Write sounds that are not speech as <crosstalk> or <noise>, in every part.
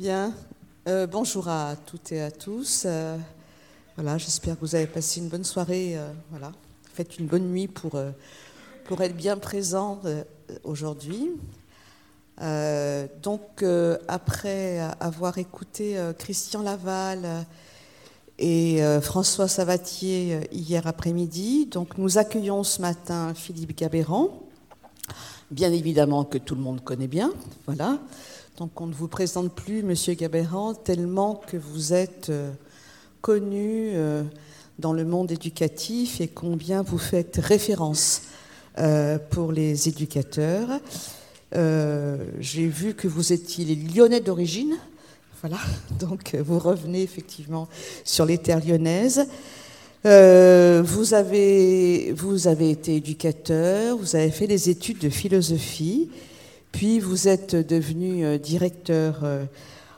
Bien. Euh, bonjour à toutes et à tous. Euh, voilà, j'espère que vous avez passé une bonne soirée. euh, voilà, faites une bonne nuit pour, être bien présent aujourd'hui. Donc, après avoir écouté Christian Laval et François Savatier hier après-midi, donc nous accueillons ce matin Philippe Gabéran, bien évidemment que tout le monde connaît bien. Voilà. Donc on ne vous présente plus Monsieur Gabéran tellement que vous êtes euh, connu euh, dans le monde éducatif et combien vous faites référence euh, pour les éducateurs. J'ai vu que vous étiez Lyonnais d'origine. Voilà, <laughs> donc vous revenez effectivement sur les terres lyonnaises. Vous, avez, vous avez été éducateur, vous avez fait des études de philosophie, puis vous êtes devenu euh, directeur euh,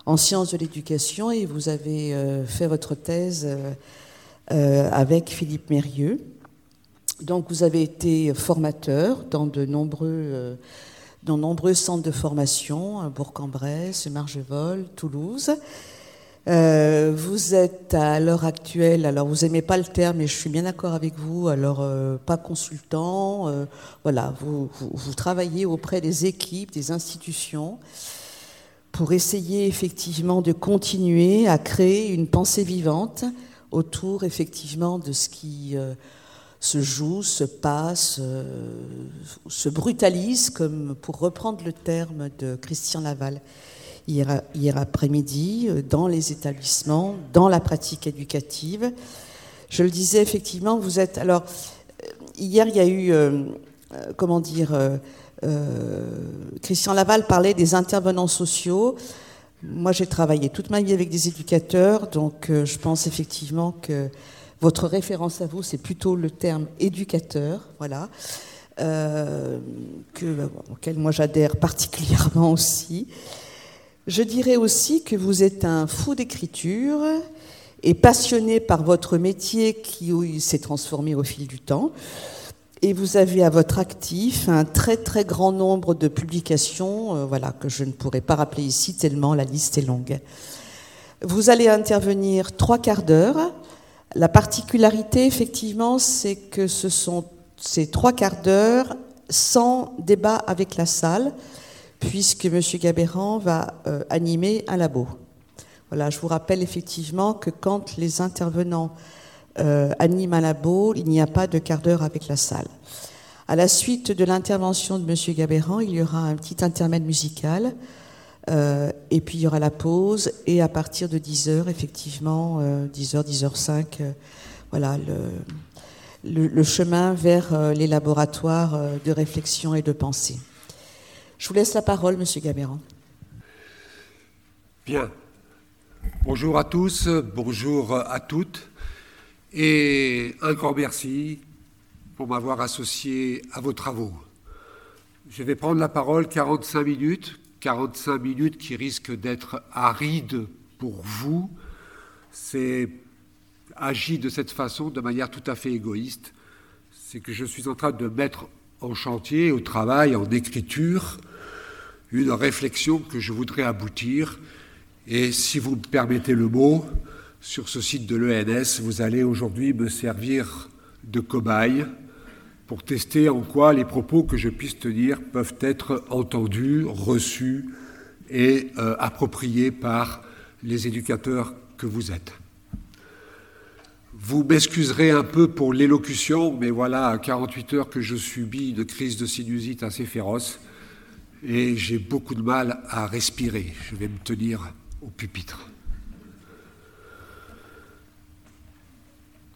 en sciences de l'éducation et vous avez euh, fait votre thèse avec Philippe Mérieux. Donc vous avez été formateur dans de nombreux, dans nombreux centres de formation, Bourg-en-Bresse, Margevol, Toulouse. Euh, vous êtes à l'heure actuelle, alors vous aimez pas le terme, mais je suis bien d'accord avec vous, alors euh, pas consultant, euh, voilà, vous, vous, vous travaillez auprès des équipes, des institutions, pour essayer effectivement de continuer à créer une pensée vivante autour effectivement de ce qui euh, se joue, se passe, euh, se brutalise, comme pour reprendre le terme de Christian Laval hier, après-midi, euh, dans les établissements, dans la pratique éducative. Je le disais effectivement, vous êtes alors euh, hier il y a eu euh, comment dire Christian Laval parlait des intervenants sociaux. Moi, j'ai travaillé toute ma vie avec des éducateurs, donc je pense effectivement que votre référence à vous, c'est plutôt le terme éducateur, voilà, que, auquel moi j'adhère particulièrement aussi. Je dirais aussi que vous êtes un fou d'écriture et passionné par votre métier qui s'est transformé au fil du temps. Et vous avez à votre actif un très très grand nombre de publications, euh, voilà, que je ne pourrais pas rappeler ici tellement la liste est longue. Vous allez intervenir trois quarts d'heure. La particularité, effectivement, c'est que ce sont ces trois quarts d'heure sans débat avec la salle, puisque M. Gabéran va euh, animer un labo. Voilà, je vous rappelle effectivement que quand les intervenants euh, animent un labo, il n'y a pas de quart d'heure avec la salle. À la suite de l'intervention de M. Gabéran, il y aura un petit intermède musical, euh, et puis il y aura la pause, et à partir de 10h, effectivement, euh, 10h, 10h05, euh, voilà, le, chemin vers les laboratoires de réflexion et de pensée. Je vous laisse la parole, M. Gabéran. Bien. Bonjour à tous, bonjour à toutes, et un grand merci pour m'avoir associé à vos travaux. Je vais prendre la parole 45 minutes, 45 minutes qui risquent d'être arides pour vous. C'est agi de cette façon, de manière tout à fait égoïste. C'est que je suis en train de mettre en chantier, au travail, en écriture, une réflexion que je voudrais aboutir. Et si vous me permettez le mot, sur ce site de l'ENS, vous allez aujourd'hui me servir de cobaye pour tester en quoi les propos que je puisse tenir peuvent être entendus, reçus et euh, appropriés par les éducateurs que vous êtes. Vous m'excuserez un peu pour l'élocution, mais voilà 48 heures que je subis une crise de sinusite assez féroce et j'ai beaucoup de mal à respirer. Je vais me tenir au pupitre.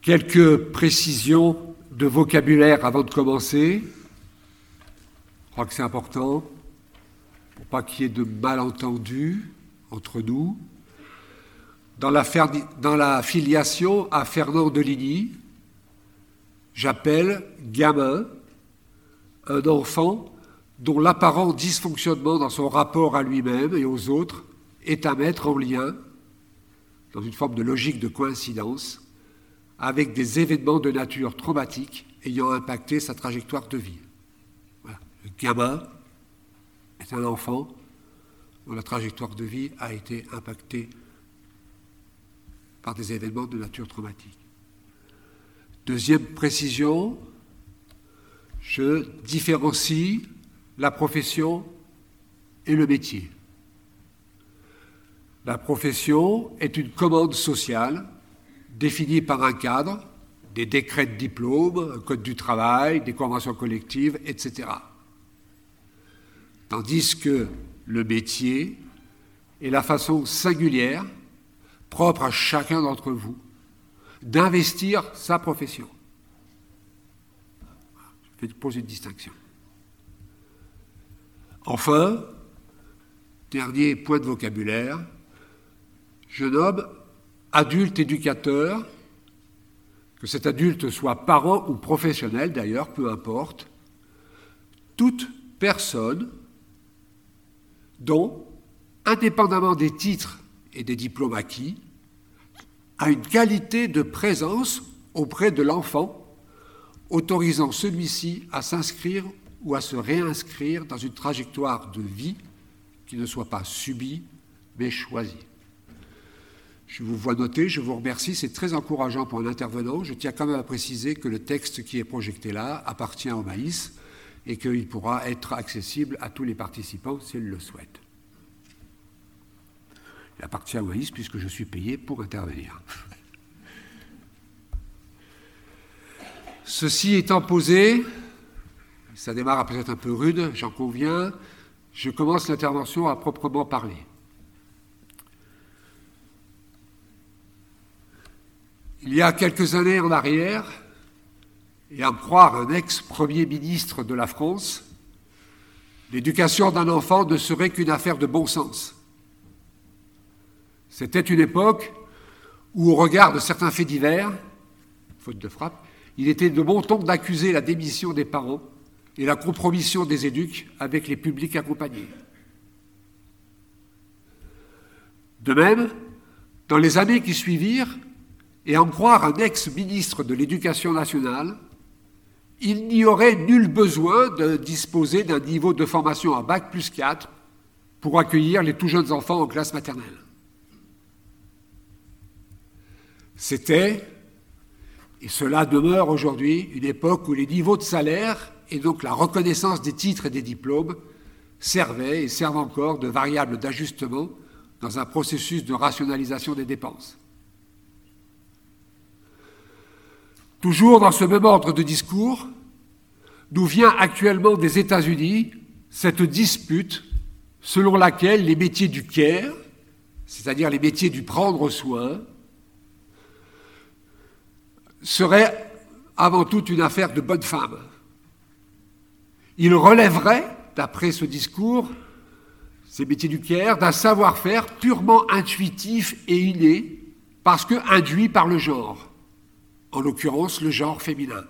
Quelques précisions de vocabulaire avant de commencer. Je crois que c'est important pour pas qu'il y ait de malentendus entre nous. Dans la, dans la, filiation à Fernand Deligny, j'appelle gamin un enfant dont l'apparent dysfonctionnement dans son rapport à lui-même et aux autres est à mettre en lien, dans une forme de logique de coïncidence, avec des événements de nature traumatique ayant impacté sa trajectoire de vie. Le gamin est un enfant dont la trajectoire de vie a été impactée par des événements de nature traumatique. Deuxième précision, je différencie la profession et le métier. La profession est une commande sociale définie par un cadre, des décrets de diplôme, un code du travail, des conventions collectives, etc. Tandis que le métier est la façon singulière, propre à chacun d'entre vous, d'investir sa profession. Je pose une distinction. Enfin, dernier point de vocabulaire, je nomme adulte éducateur, que cet adulte soit parent ou professionnel d'ailleurs, peu importe, toute personne dont, indépendamment des titres et des diplômes acquis, a une qualité de présence auprès de l'enfant, autorisant celui-ci à s'inscrire ou à se réinscrire dans une trajectoire de vie qui ne soit pas subie, mais choisie. Je vous vois noter, je vous remercie, c'est très encourageant pour un intervenant. Je tiens quand même à préciser que le texte qui est projeté là appartient au maïs et qu'il pourra être accessible à tous les participants s'ils le souhaitent. Il appartient au maïs puisque je suis payé pour intervenir. Ceci étant posé, ça démarre peut-être un peu rude, j'en conviens, je commence l'intervention à proprement parler. Il y a quelques années en arrière, et à me croire un ex-premier ministre de la France, l'éducation d'un enfant ne serait qu'une affaire de bon sens. C'était une époque où, au regard de certains faits divers, faute de frappe, il était de bon ton d'accuser la démission des parents et la compromission des éduques avec les publics accompagnés. De même, dans les années qui suivirent, et en croire un ex-ministre de l'Éducation nationale, il n'y aurait nul besoin de disposer d'un niveau de formation à bac plus 4 pour accueillir les tout jeunes enfants en classe maternelle. C'était, et cela demeure aujourd'hui, une époque où les niveaux de salaire et donc la reconnaissance des titres et des diplômes servaient et servent encore de variable d'ajustement dans un processus de rationalisation des dépenses. Toujours dans ce même ordre de discours, nous vient actuellement des États-Unis cette dispute selon laquelle les métiers du care, c'est-à-dire les métiers du prendre soin, serait avant tout une affaire de bonne femme. Il relèverait, d'après ce discours, ces métiers du Caire, d'un savoir-faire purement intuitif et inné, parce que induit par le genre, en l'occurrence le genre féminin.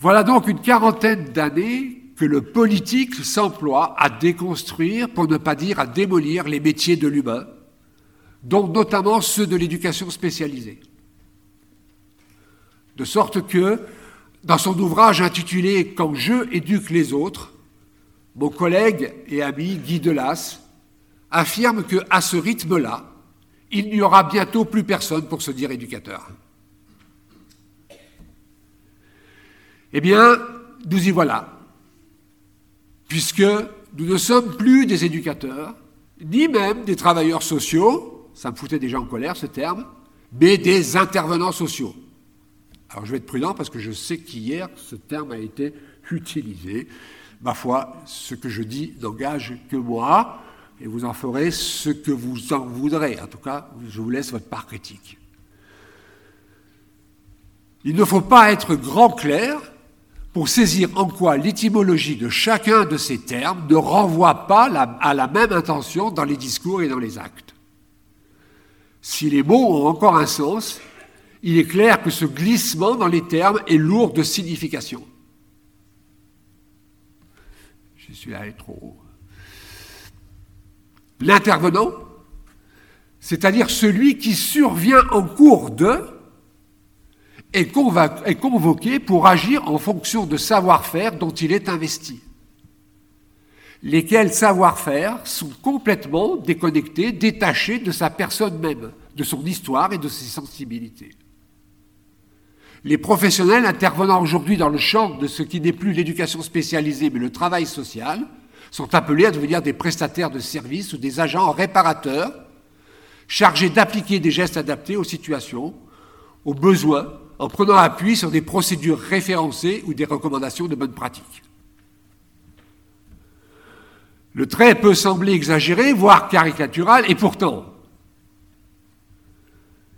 Voilà donc une quarantaine d'années que le politique s'emploie à déconstruire, pour ne pas dire à démolir, les métiers de l'humain, dont notamment ceux de l'éducation spécialisée. De sorte que, dans son ouvrage intitulé Quand je éduque les autres, mon collègue et ami Guy Delas affirme que, à ce rythme-là, il n'y aura bientôt plus personne pour se dire éducateur. Eh bien, nous y voilà, puisque nous ne sommes plus des éducateurs, ni même des travailleurs sociaux, ça me foutait déjà en colère ce terme, mais des intervenants sociaux. Alors je vais être prudent parce que je sais qu'hier ce terme a été utilisé. Ma foi, ce que je dis n'engage que moi, et vous en ferez ce que vous en voudrez. En tout cas, je vous laisse votre part critique. Il ne faut pas être grand clair pour saisir en quoi l'étymologie de chacun de ces termes ne renvoie pas à la même intention dans les discours et dans les actes. Si les mots ont encore un sens, il est clair que ce glissement dans les termes est lourd de signification. Je suis allé trop haut. L'intervenant, c'est-à-dire celui qui survient en cours de, est, convoqué pour agir en fonction de savoir-faire dont il est investi. lesquels savoir-faire sont complètement déconnectés, détachés de sa personne même, de son histoire et de ses sensibilités. Les professionnels intervenant aujourd'hui dans le champ de ce qui n'est plus l'éducation spécialisée mais le travail social sont appelés à devenir des prestataires de services ou des agents réparateurs chargés d'appliquer des gestes adaptés aux situations, aux besoins, en prenant appui sur des procédures référencées ou des recommandations de bonne pratique. Le trait peut sembler exagéré, voire caricatural, et pourtant,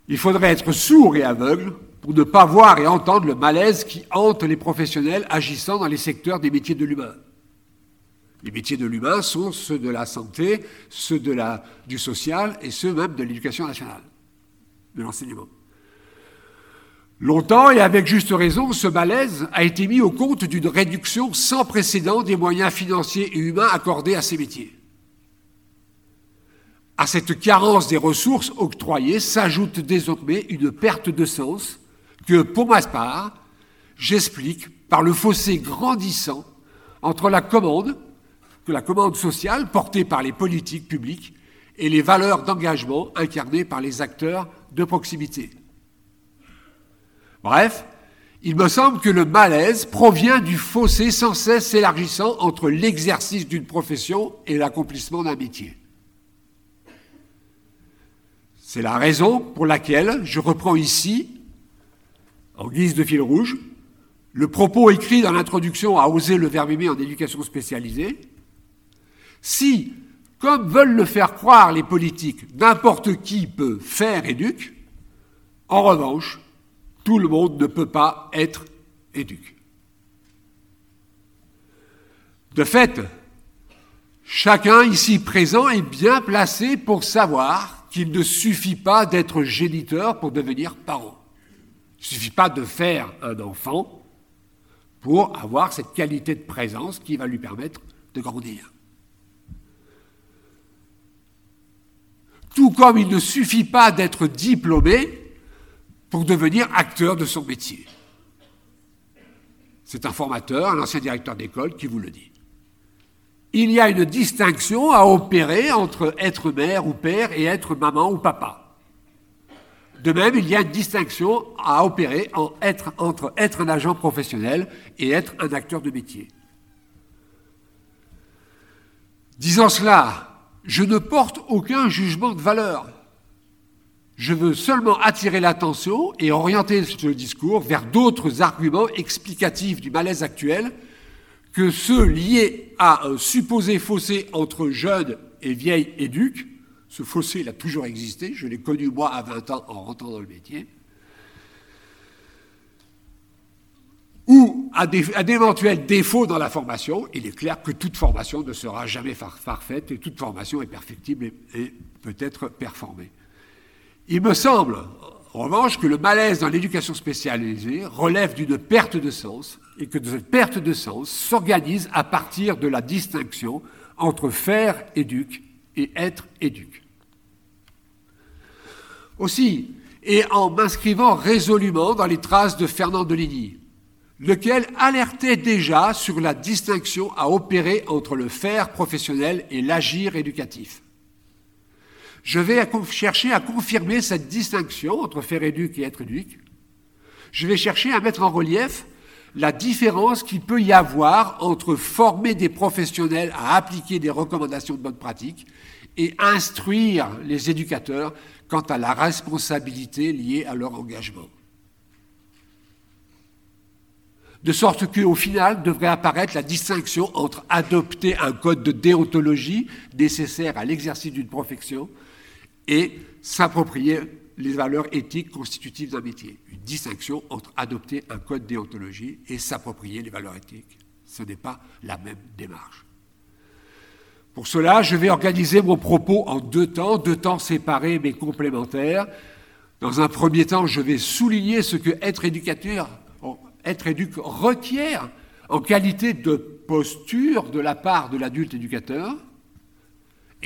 il faudrait être sourd et aveugle pour ne pas voir et entendre le malaise qui hante les professionnels agissant dans les secteurs des métiers de l'humain. Les métiers de l'humain sont ceux de la santé, ceux de la, du social et ceux même de l'éducation nationale, de l'enseignement. Longtemps, et avec juste raison, ce malaise a été mis au compte d'une réduction sans précédent des moyens financiers et humains accordés à ces métiers. À cette carence des ressources octroyées s'ajoute désormais une perte de sens que, pour ma part, j'explique par le fossé grandissant entre la commande, que la commande sociale portée par les politiques publiques et les valeurs d'engagement incarnées par les acteurs de proximité. Bref, il me semble que le malaise provient du fossé sans cesse s'élargissant entre l'exercice d'une profession et l'accomplissement d'un métier. C'est la raison pour laquelle je reprends ici, en guise de fil rouge, le propos écrit dans l'introduction à oser le verbe aimer en éducation spécialisée. Si, comme veulent le faire croire les politiques, n'importe qui peut faire éduque, en revanche, tout le monde ne peut pas être éduque. De fait, chacun ici présent est bien placé pour savoir qu'il ne suffit pas d'être géniteur pour devenir parent. Il ne suffit pas de faire un enfant pour avoir cette qualité de présence qui va lui permettre de grandir. Tout comme il ne suffit pas d'être diplômé pour devenir acteur de son métier. C'est un formateur, un ancien directeur d'école qui vous le dit il y a une distinction à opérer entre être mère ou père et être maman ou papa. De même, il y a une distinction à opérer entre être un agent professionnel et être un acteur de métier. Disant cela, je ne porte aucun jugement de valeur. Je veux seulement attirer l'attention et orienter ce discours vers d'autres arguments explicatifs du malaise actuel que ceux liés à un supposé fossé entre jeunes et vieilles éduques, ce fossé il a toujours existé, je l'ai connu moi à 20 ans en rentrant dans le métier, ou à d'éventuels défauts dans la formation, il est clair que toute formation ne sera jamais parfaite et toute formation est perfectible et peut être performée. Il me semble, en revanche, que le malaise dans l'éducation spécialisée relève d'une perte de sens et que cette perte de sens s'organise à partir de la distinction entre faire éduque et être éduque. Aussi, et en m'inscrivant résolument dans les traces de Fernand Deligny, lequel alertait déjà sur la distinction à opérer entre le faire professionnel et l'agir éducatif. Je vais chercher à confirmer cette distinction entre faire éduque et être éduque. Je vais chercher à mettre en relief la différence qu'il peut y avoir entre former des professionnels à appliquer des recommandations de bonne pratique et instruire les éducateurs quant à la responsabilité liée à leur engagement. De sorte qu'au final devrait apparaître la distinction entre adopter un code de déontologie nécessaire à l'exercice d'une profession et s'approprier les valeurs éthiques constitutives d'un métier. Une distinction entre adopter un code déontologie et s'approprier les valeurs éthiques. Ce n'est pas la même démarche. Pour cela, je vais organiser mon propos en deux temps, deux temps séparés mais complémentaires. Dans un premier temps, je vais souligner ce que être éducateur, être éduc requiert en qualité de posture de la part de l'adulte éducateur.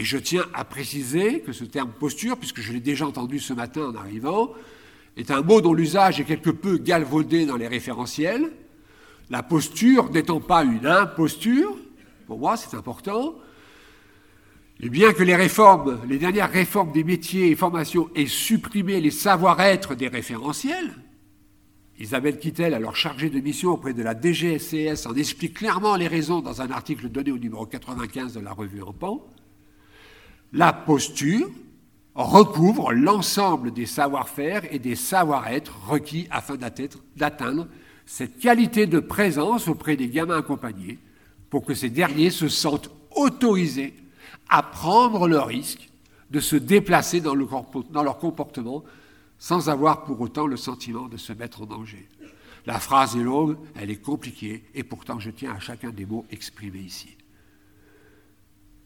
Et je tiens à préciser que ce terme posture, puisque je l'ai déjà entendu ce matin en arrivant, est un mot dont l'usage est quelque peu galvaudé dans les référentiels. La posture n'étant pas une imposture, pour moi, c'est important. Et bien que les réformes, les dernières réformes des métiers et formations aient supprimé les savoir-être des référentiels, Isabelle Kittel, alors chargée de mission auprès de la DGSCS, en explique clairement les raisons dans un article donné au numéro 95 de la revue En. La posture recouvre l'ensemble des savoir-faire et des savoir-être requis afin d'atteindre cette qualité de présence auprès des gamins accompagnés pour que ces derniers se sentent autorisés à prendre le risque de se déplacer dans, leur comportement sans avoir pour autant le sentiment de se mettre en danger. La phrase est longue, elle est compliquée, et pourtant je tiens à chacun des mots exprimés ici.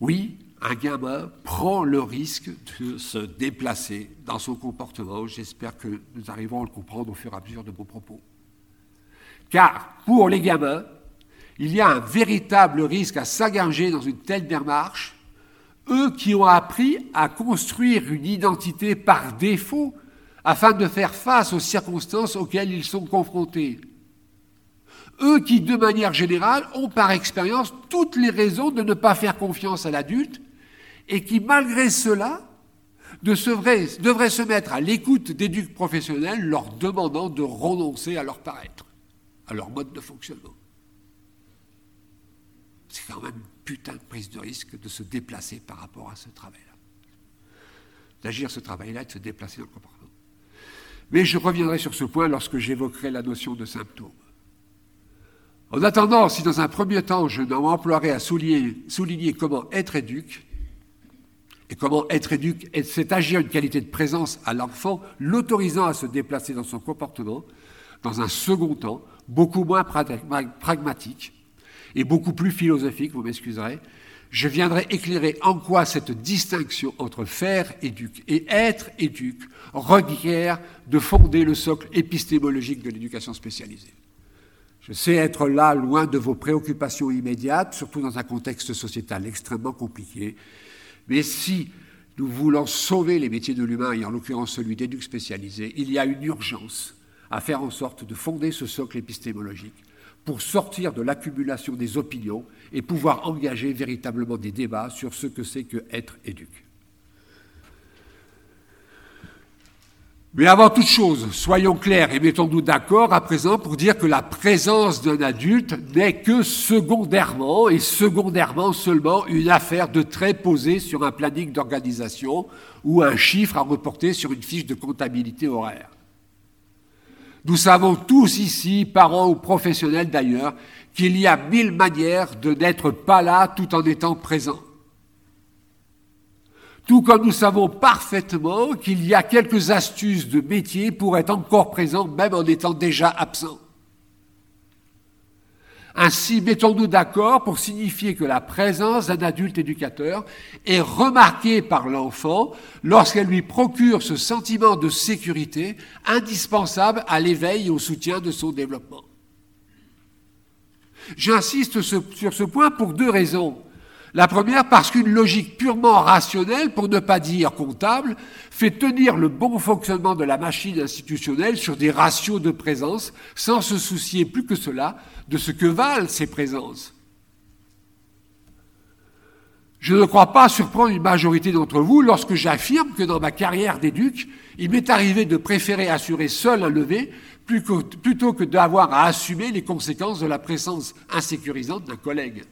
Oui, un gamin prend le risque de se déplacer dans son comportement. J'espère que nous arriverons à le comprendre au fur et à mesure de vos propos. Car pour les gamins, il y a un véritable risque à s'engager dans une telle démarche eux qui ont appris à construire une identité par défaut afin de faire face aux circonstances auxquelles ils sont confrontés. Eux qui, de manière générale, ont par expérience toutes les raisons de ne pas faire confiance à l'adulte et qui, malgré cela, devraient, se mettre à l'écoute d'éducs professionnels leur demandant de renoncer à leur paraître, à leur mode de fonctionnement. C'est quand même putain de prise de risque de se déplacer par rapport à ce travail-là. D'agir ce travail-là et de se déplacer dans le comportement. Mais je reviendrai sur ce point lorsque j'évoquerai la notion de symptômes. En attendant, si dans un premier temps je m'emploierai à souligner, souligner comment être éduque, et comment être éduque, c'est agir une qualité de présence à l'enfant, l'autorisant à se déplacer dans son comportement, dans un second temps, beaucoup moins pragmatique, et beaucoup plus philosophique, vous m'excuserez, je viendrai éclairer en quoi cette distinction entre faire éduque et être éduque requiert de fonder le socle épistémologique de l'éducation spécialisée. Je sais être là loin de vos préoccupations immédiates, surtout dans un contexte sociétal extrêmement compliqué, mais si nous voulons sauver les métiers de l'humain, et en l'occurrence celui d'éduc spécialisé, il y a une urgence à faire en sorte de fonder ce socle épistémologique pour sortir de l'accumulation des opinions et pouvoir engager véritablement des débats sur ce que c'est que être éduque. Mais avant toute chose, soyons clairs et mettons-nous d'accord à présent pour dire que la présence d'un adulte n'est que secondairement et secondairement seulement une affaire de trait posé sur un planning d'organisation ou un chiffre à reporter sur une fiche de comptabilité horaire. Nous savons tous ici, parents ou professionnels d'ailleurs, qu'il y a mille manières de n'être pas là tout en étant présent. Tout comme nous savons parfaitement qu'il y a quelques astuces de métier pour être encore présent même en étant déjà absent. Ainsi, mettons-nous d'accord pour signifier que la présence d'un adulte éducateur est remarquée par l'enfant lorsqu'elle lui procure ce sentiment de sécurité indispensable à l'éveil et au soutien de son développement. J'insiste sur ce point pour deux raisons. La première, parce qu'une logique purement rationnelle, pour ne pas dire comptable, fait tenir le bon fonctionnement de la machine institutionnelle sur des ratios de présence, sans se soucier plus que cela de ce que valent ces présences. Je ne crois pas surprendre une majorité d'entre vous lorsque j'affirme que dans ma carrière d'éduc, il m'est arrivé de préférer assurer seul un lever plutôt que d'avoir à assumer les conséquences de la présence insécurisante d'un collègue.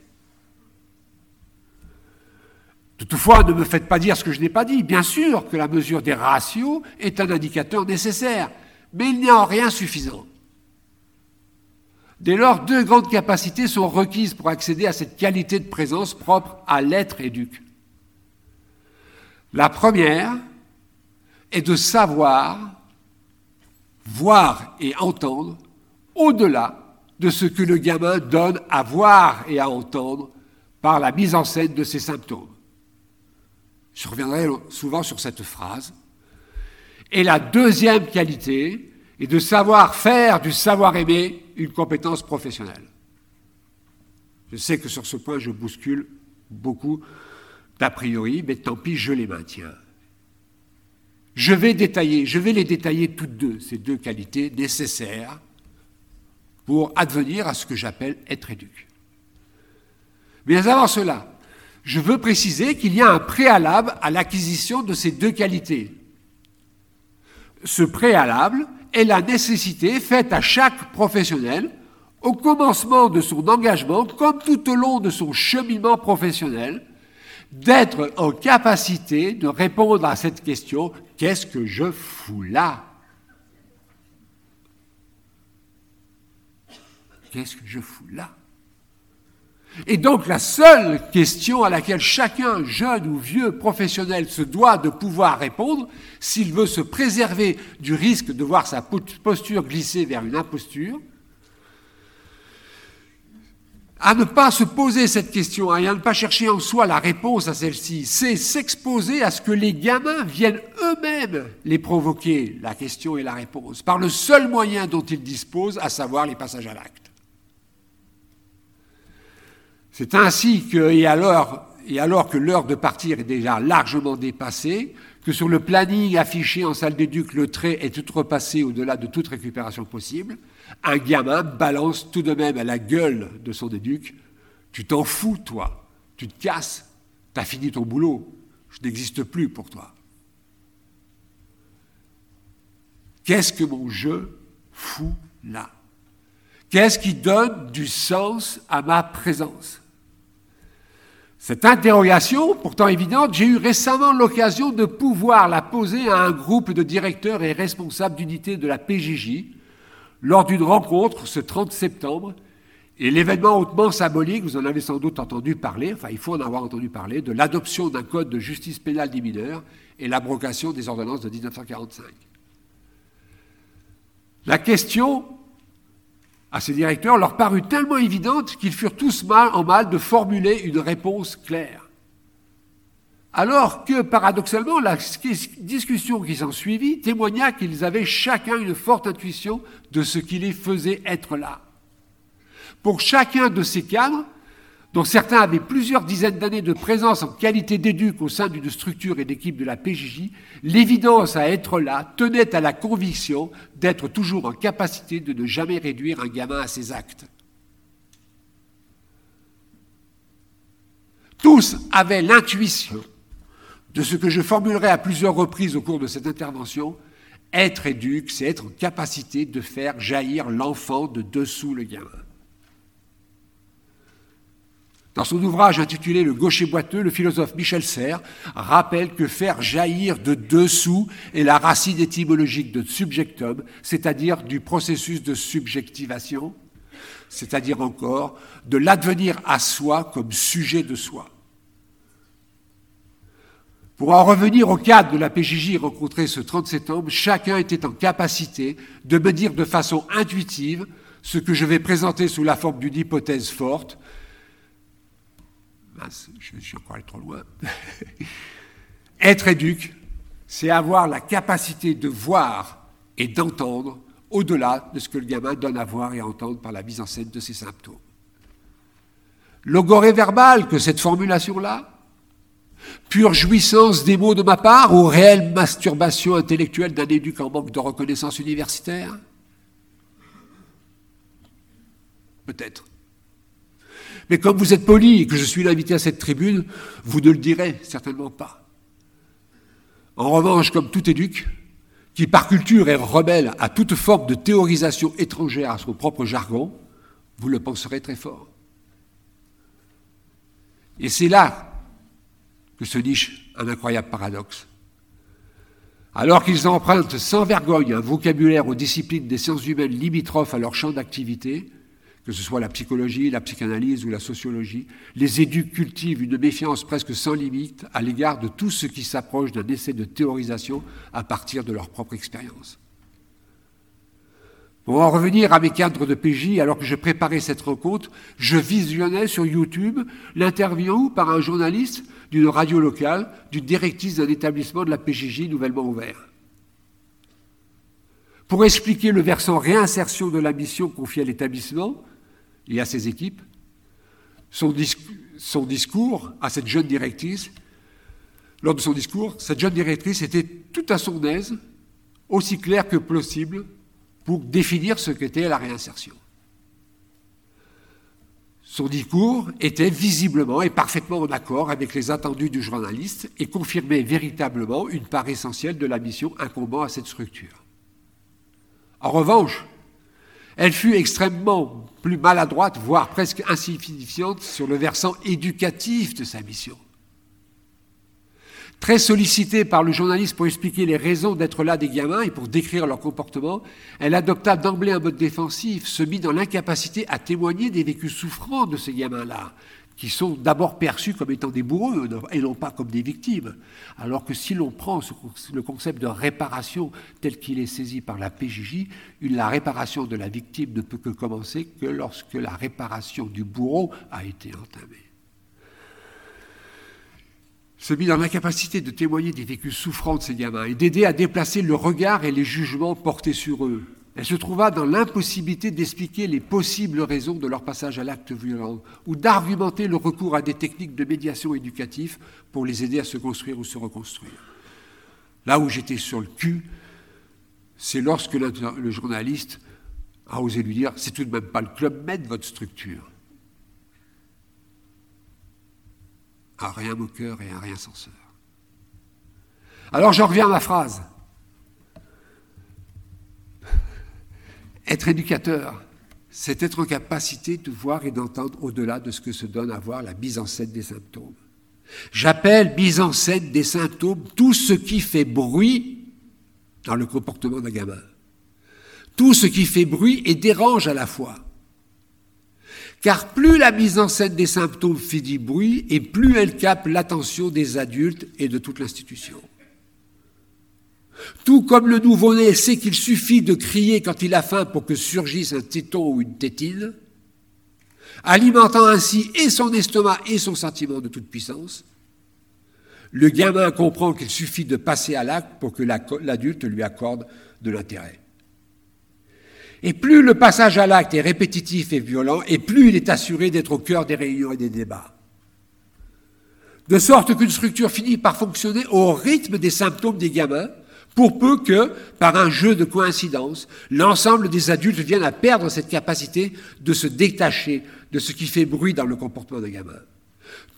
Toutefois, ne me faites pas dire ce que je n'ai pas dit. Bien sûr que la mesure des ratios est un indicateur nécessaire, mais il n'y a en rien suffisant. Dès lors, deux grandes capacités sont requises pour accéder à cette qualité de présence propre à l'être éduque. La première est de savoir, voir et entendre au-delà de ce que le gamin donne à voir et à entendre par la mise en scène de ses symptômes. Je reviendrai souvent sur cette phrase. Et la deuxième qualité est de savoir faire du savoir-aimer une compétence professionnelle. Je sais que sur ce point, je bouscule beaucoup d'a priori, mais tant pis, je les maintiens. Je vais détailler, je vais les détailler toutes deux, ces deux qualités nécessaires pour advenir à ce que j'appelle être éduque. Mais avant cela, je veux préciser qu'il y a un préalable à l'acquisition de ces deux qualités. Ce préalable est la nécessité faite à chaque professionnel au commencement de son engagement, comme tout au long de son cheminement professionnel, d'être en capacité de répondre à cette question, qu'est-ce que je fous là? Qu'est-ce que je fous là? Et donc la seule question à laquelle chacun, jeune ou vieux professionnel, se doit de pouvoir répondre, s'il veut se préserver du risque de voir sa posture glisser vers une imposture, à ne pas se poser cette question et à ne pas chercher en soi la réponse à celle-ci, c'est s'exposer à ce que les gamins viennent eux-mêmes les provoquer, la question et la réponse, par le seul moyen dont ils disposent, à savoir les passages à l'acte. C'est ainsi que, et alors, que l'heure de partir est déjà largement dépassée, que sur le planning affiché en salle d'éduc, le trait est tout repassé au-delà de toute récupération possible, un gamin balance tout de même à la gueule de son éduc Tu t'en fous, toi, tu te casses, t'as fini ton boulot, je n'existe plus pour toi. Qu'est-ce que mon jeu fout là? Qu'est-ce qui donne du sens à ma présence? Cette interrogation, pourtant évidente, j'ai eu récemment l'occasion de pouvoir la poser à un groupe de directeurs et responsables d'unités de la PJJ lors d'une rencontre ce 30 septembre. Et l'événement hautement symbolique, vous en avez sans doute entendu parler, enfin il faut en avoir entendu parler, de l'adoption d'un code de justice pénale des mineurs et l'abrogation des ordonnances de 1945. La question à ces directeurs leur parut tellement évidente qu'ils furent tous mal en mal de formuler une réponse claire. Alors que, paradoxalement, la discussion qui s'en suivit témoigna qu'ils avaient chacun une forte intuition de ce qui les faisait être là. Pour chacun de ces cadres, dont certains avaient plusieurs dizaines d'années de présence en qualité d'éduc au sein d'une structure et d'équipe de la PJJ, l'évidence à être là tenait à la conviction d'être toujours en capacité de ne jamais réduire un gamin à ses actes. Tous avaient l'intuition de ce que je formulerai à plusieurs reprises au cours de cette intervention. Être éduc, c'est être en capacité de faire jaillir l'enfant de dessous le gamin. Dans son ouvrage intitulé Le gaucher boiteux, le philosophe Michel Serres rappelle que faire jaillir de dessous est la racine étymologique de subjectum, c'est-à-dire du processus de subjectivation, c'est-à-dire encore de l'advenir à soi comme sujet de soi. Pour en revenir au cadre de la PJJ rencontré ce 30 septembre, chacun était en capacité de me dire de façon intuitive ce que je vais présenter sous la forme d'une hypothèse forte, je, suis encore trop loin. <laughs> Être éduque, c'est avoir la capacité de voir et d'entendre au-delà de ce que le gamin donne à voir et à entendre par la mise en scène de ses symptômes. Logoré verbal que cette formulation-là Pure jouissance des mots de ma part ou réelle masturbation intellectuelle d'un éduc en manque de reconnaissance universitaire? Peut-être. Mais comme vous êtes poli et que je suis l'invité à cette tribune, vous ne le direz certainement pas. En revanche, comme tout éduc, qui par culture est rebelle à toute forme de théorisation étrangère à son propre jargon, vous le penserez très fort. Et c'est là que se niche un incroyable paradoxe. Alors qu'ils empruntent sans vergogne un vocabulaire aux disciplines des sciences humaines limitrophes à leur champ d'activité, que ce soit la psychologie, la psychanalyse ou la sociologie, les éduques cultivent une méfiance presque sans limite à l'égard de tout ce qui s'approche d'un essai de théorisation à partir de leur propre expérience. Pour en revenir à mes cadres de PJ, alors que je préparais cette rencontre, je visionnais sur YouTube l'interview par un journaliste d'une radio locale, d'une directrice d'un établissement de la PJJ nouvellement ouvert. Pour expliquer le versant réinsertion de la mission confiée à l'établissement, et à ses équipes, son, son discours à cette jeune directrice, lors de son discours, cette jeune directrice était tout à son aise, aussi claire que possible, pour définir ce qu'était la réinsertion. Son discours était visiblement et parfaitement en accord avec les attendus du journaliste et confirmait véritablement une part essentielle de la mission incombant à cette structure. En revanche, elle fut extrêmement plus maladroite, voire presque insignifiante sur le versant éducatif de sa mission. Très sollicitée par le journaliste pour expliquer les raisons d'être là des gamins et pour décrire leur comportement, elle adopta d'emblée un mode défensif, se mit dans l'incapacité à témoigner des vécus souffrants de ces gamins-là, qui sont d'abord perçus comme étant des bourreaux et non pas comme des victimes. Alors que si l'on prend le concept de réparation tel qu'il est saisi par la PJJ, la réparation de la victime ne peut que commencer que lorsque la réparation du bourreau a été entamée se mit dans l'incapacité de témoigner des vécus souffrants de ces gamins et d'aider à déplacer le regard et les jugements portés sur eux. Elle se trouva dans l'impossibilité d'expliquer les possibles raisons de leur passage à l'acte violent ou d'argumenter le recours à des techniques de médiation éducative pour les aider à se construire ou se reconstruire. Là où j'étais sur le cul, c'est lorsque le, journaliste a osé lui dire c'est tout de même pas le club med votre structure. à rien moqueur et à rien censeur. Alors j'en reviens à ma phrase. Être éducateur, c'est être en capacité de voir et d'entendre au-delà de ce que se donne à voir la mise en scène des symptômes. J'appelle mise en scène des symptômes tout ce qui fait bruit dans le comportement d'un gamin. Tout ce qui fait bruit et dérange à la fois. Car plus la mise en scène des symptômes fait du bruit, et plus elle capte l'attention des adultes et de toute l'institution. Tout comme le nouveau-né sait qu'il suffit de crier quand il a faim pour que surgisse un téton ou une tétine, alimentant ainsi et son estomac et son sentiment de toute puissance, le gamin comprend qu'il suffit de passer à l'acte pour que l'adulte lui accorde de l'intérêt. Et plus le passage à l'acte est répétitif et violent, et plus il est assuré d'être au cœur des réunions et des débats. De sorte qu'une structure finit par fonctionner au rythme des symptômes des gamins, pour peu que, par un jeu de coïncidence, l'ensemble des adultes viennent à perdre cette capacité de se détacher de ce qui fait bruit dans le comportement des gamins.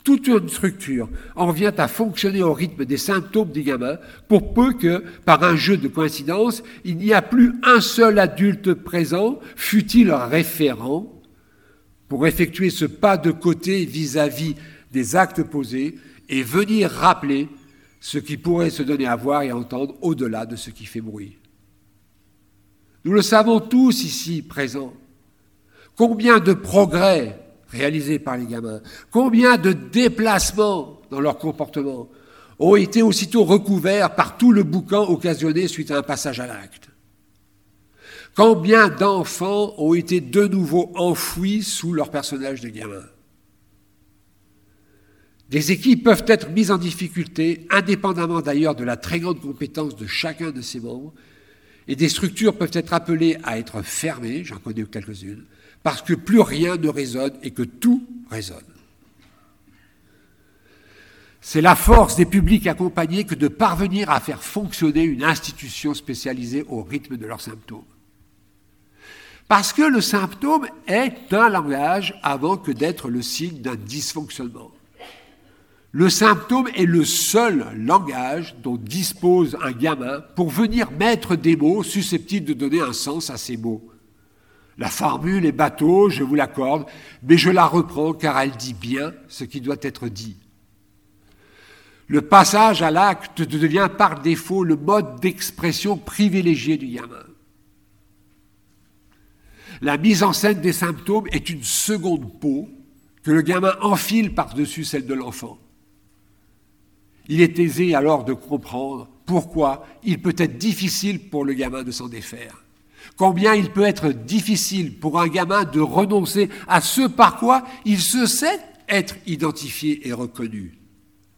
Toute une structure en vient à fonctionner au rythme des symptômes des gamins, pour peu que, par un jeu de coïncidence, il n'y a plus un seul adulte présent, fût-il référent, pour effectuer ce pas de côté vis-à-vis des actes posés et venir rappeler ce qui pourrait se donner à voir et entendre au-delà de ce qui fait bruit. Nous le savons tous ici présents. Combien de progrès réalisés par les gamins, combien de déplacements dans leur comportement ont été aussitôt recouverts par tout le boucan occasionné suite à un passage à l'acte. Combien d'enfants ont été de nouveau enfouis sous leur personnage de gamin Des équipes peuvent être mises en difficulté, indépendamment d'ailleurs de la très grande compétence de chacun de ses membres, et des structures peuvent être appelées à être fermées, j'en connais quelques-unes, parce que plus rien ne résonne et que tout résonne. C'est la force des publics accompagnés que de parvenir à faire fonctionner une institution spécialisée au rythme de leurs symptômes. Parce que le symptôme est un langage avant que d'être le signe d'un dysfonctionnement. Le symptôme est le seul langage dont dispose un gamin pour venir mettre des mots susceptibles de donner un sens à ces mots. La formule est bateau, je vous l'accorde, mais je la reprends car elle dit bien ce qui doit être dit. Le passage à l'acte devient par défaut le mode d'expression privilégié du gamin. La mise en scène des symptômes est une seconde peau que le gamin enfile par-dessus celle de l'enfant. Il est aisé alors de comprendre pourquoi il peut être difficile pour le gamin de s'en défaire. Combien il peut être difficile pour un gamin de renoncer à ce par quoi il se sait être identifié et reconnu,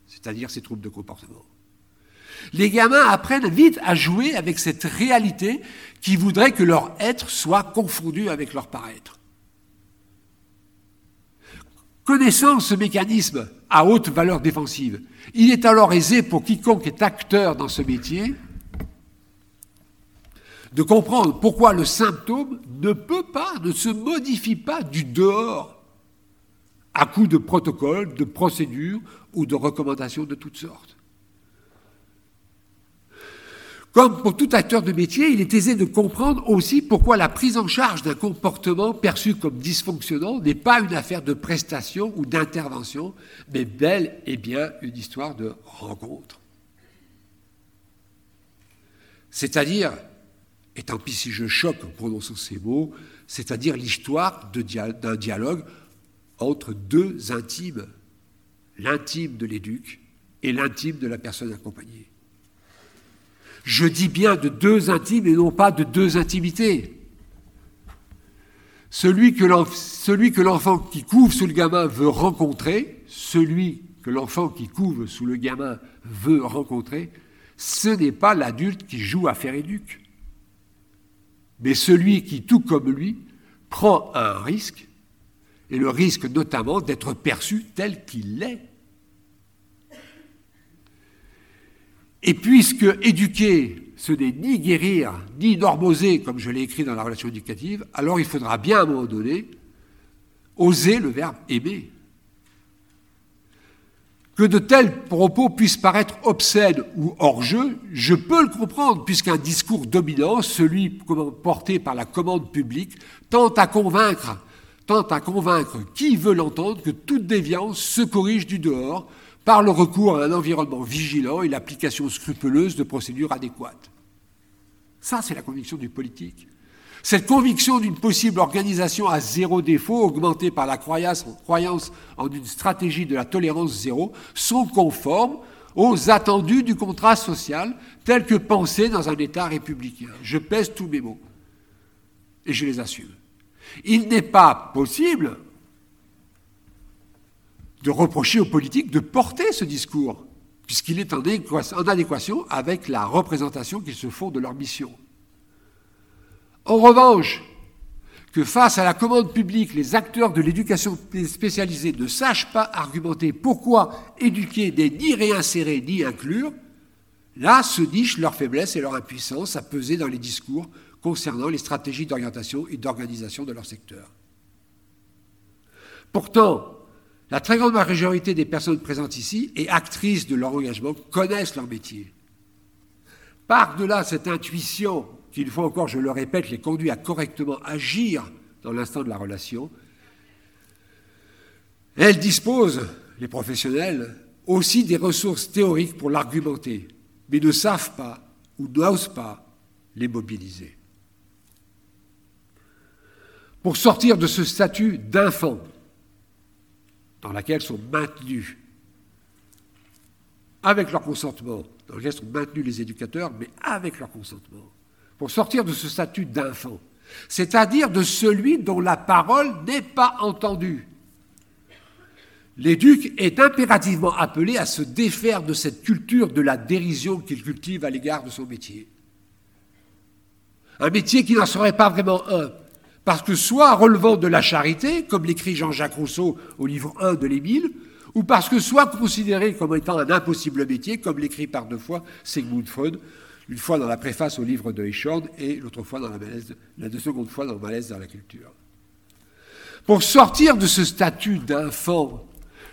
c'est-à-dire ses troubles de comportement. Les gamins apprennent vite à jouer avec cette réalité qui voudrait que leur être soit confondu avec leur paraître. Connaissant ce mécanisme à haute valeur défensive, il est alors aisé pour quiconque est acteur dans ce métier de comprendre pourquoi le symptôme ne peut pas, ne se modifie pas du dehors à coup de protocoles, de procédures ou de recommandations de toutes sortes. Comme pour tout acteur de métier, il est aisé de comprendre aussi pourquoi la prise en charge d'un comportement perçu comme dysfonctionnant n'est pas une affaire de prestation ou d'intervention, mais bel et bien une histoire de rencontre. C'est-à-dire, et tant pis si je choque en prononçant ces mots, c'est-à-dire l'histoire d'un dialogue entre deux intimes, l'intime de l'éduc et l'intime de la personne accompagnée. Je dis bien de deux intimes et non pas de deux intimités. Celui que l'enfant qui couve sous le gamin veut rencontrer, celui que l'enfant qui couve sous le gamin veut rencontrer, ce n'est pas l'adulte qui joue à faire éduque, mais celui qui, tout comme lui, prend un risque, et le risque notamment d'être perçu tel qu'il est. Et puisque éduquer, ce n'est ni guérir, ni normoser, comme je l'ai écrit dans la relation éducative, alors il faudra bien à un moment donné oser le verbe aimer. Que de tels propos puissent paraître obscènes ou hors jeu, je peux le comprendre, puisqu'un discours dominant, celui porté par la commande publique, tente à convaincre, tente à convaincre qui veut l'entendre que toute déviance se corrige du dehors, par le recours à un environnement vigilant et l'application scrupuleuse de procédures adéquates. Ça, c'est la conviction du politique. Cette conviction d'une possible organisation à zéro défaut, augmentée par la croyance, en une stratégie de la tolérance zéro, sont conformes aux attendus du contrat social tel que pensé dans un État républicain. Je pèse tous mes mots et je les assume. Il n'est pas possible de reprocher aux politiques de porter ce discours, puisqu'il est en adéquation avec la représentation qu'ils se font de leur mission. En revanche, que face à la commande publique, les acteurs de l'éducation spécialisée ne sachent pas argumenter pourquoi éduquer n'est ni réinsérer ni inclure, là se nichent leur faiblesse et leur impuissance à peser dans les discours concernant les stratégies d'orientation et d'organisation de leur secteur. Pourtant, la très grande majorité des personnes présentes ici et actrices de leur engagement connaissent leur métier. Par-delà cette intuition qui, une fois encore, je le répète, les conduit à correctement agir dans l'instant de la relation, elles disposent, les professionnels, aussi des ressources théoriques pour l'argumenter, mais ne savent pas ou n'osent pas les mobiliser. Pour sortir de ce statut d'infant, dans laquelle sont maintenus, avec leur consentement, dans lequel sont maintenus les éducateurs, mais avec leur consentement, pour sortir de ce statut d'enfant, c'est-à-dire de celui dont la parole n'est pas entendue. L'éduc est impérativement appelé à se défaire de cette culture de la dérision qu'il cultive à l'égard de son métier. Un métier qui n'en serait pas vraiment un, parce que soit relevant de la charité, comme l'écrit Jean-Jacques Rousseau au livre 1 de l'Émile, ou parce que soit considéré comme étant un impossible métier, comme l'écrit par deux fois Sigmund Freud, une fois dans la préface au livre de Eichhorn et l'autre fois dans la malaise, la seconde fois dans le malaise dans la culture. Pour sortir de ce statut d'enfant,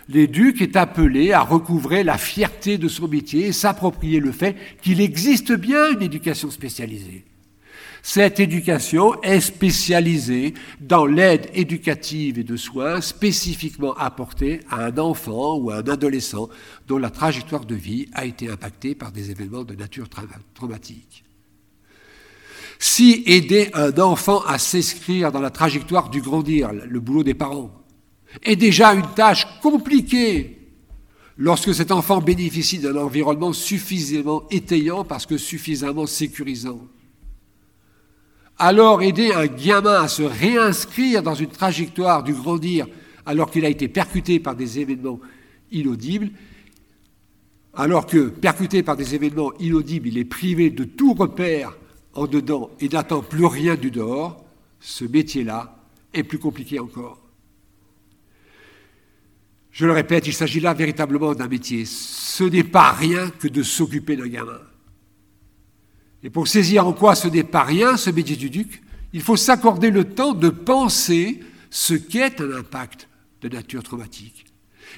l'éduc est appelé à recouvrer la fierté de son métier et s'approprier le fait qu'il existe bien une éducation spécialisée. Cette éducation est spécialisée dans l'aide éducative et de soins spécifiquement apportée à un enfant ou à un adolescent dont la trajectoire de vie a été impactée par des événements de nature traumatique. Si aider un enfant à s'inscrire dans la trajectoire du grandir, le boulot des parents, est déjà une tâche compliquée lorsque cet enfant bénéficie d'un environnement suffisamment étayant parce que suffisamment sécurisant, alors aider un gamin à se réinscrire dans une trajectoire du grandir alors qu'il a été percuté par des événements inaudibles, alors que percuté par des événements inaudibles, il est privé de tout repère en dedans et n'attend plus rien du dehors, ce métier-là est plus compliqué encore. Je le répète, il s'agit là véritablement d'un métier. Ce n'est pas rien que de s'occuper d'un gamin. Et pour saisir en quoi ce n'est pas rien, ce métier du duc, il faut s'accorder le temps de penser ce qu'est un impact de nature traumatique.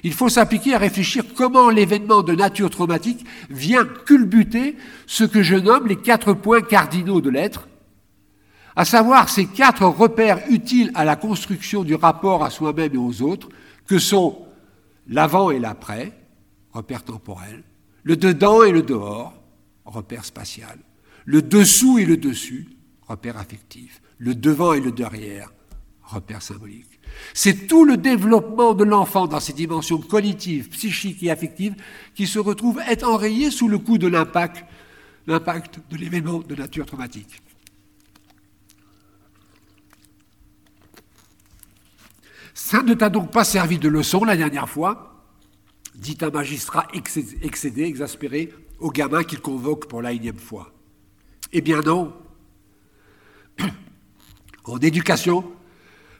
Il faut s'appliquer à réfléchir comment l'événement de nature traumatique vient culbuter ce que je nomme les quatre points cardinaux de l'être, à savoir ces quatre repères utiles à la construction du rapport à soi-même et aux autres, que sont l'avant et l'après, repère temporel, le dedans et le dehors, repère spatial, le dessous et le dessus, repère affectif, le devant et le derrière, repère symbolique. C'est tout le développement de l'enfant dans ses dimensions cognitives, psychiques et affectives qui se retrouve être enrayé sous le coup de l'impact, l'impact de l'événement de nature traumatique. Ça ne t'a donc pas servi de leçon la dernière fois, dit un magistrat excédé, exaspéré, au gamin qu'il convoque pour la énième fois. Eh bien non. En éducation,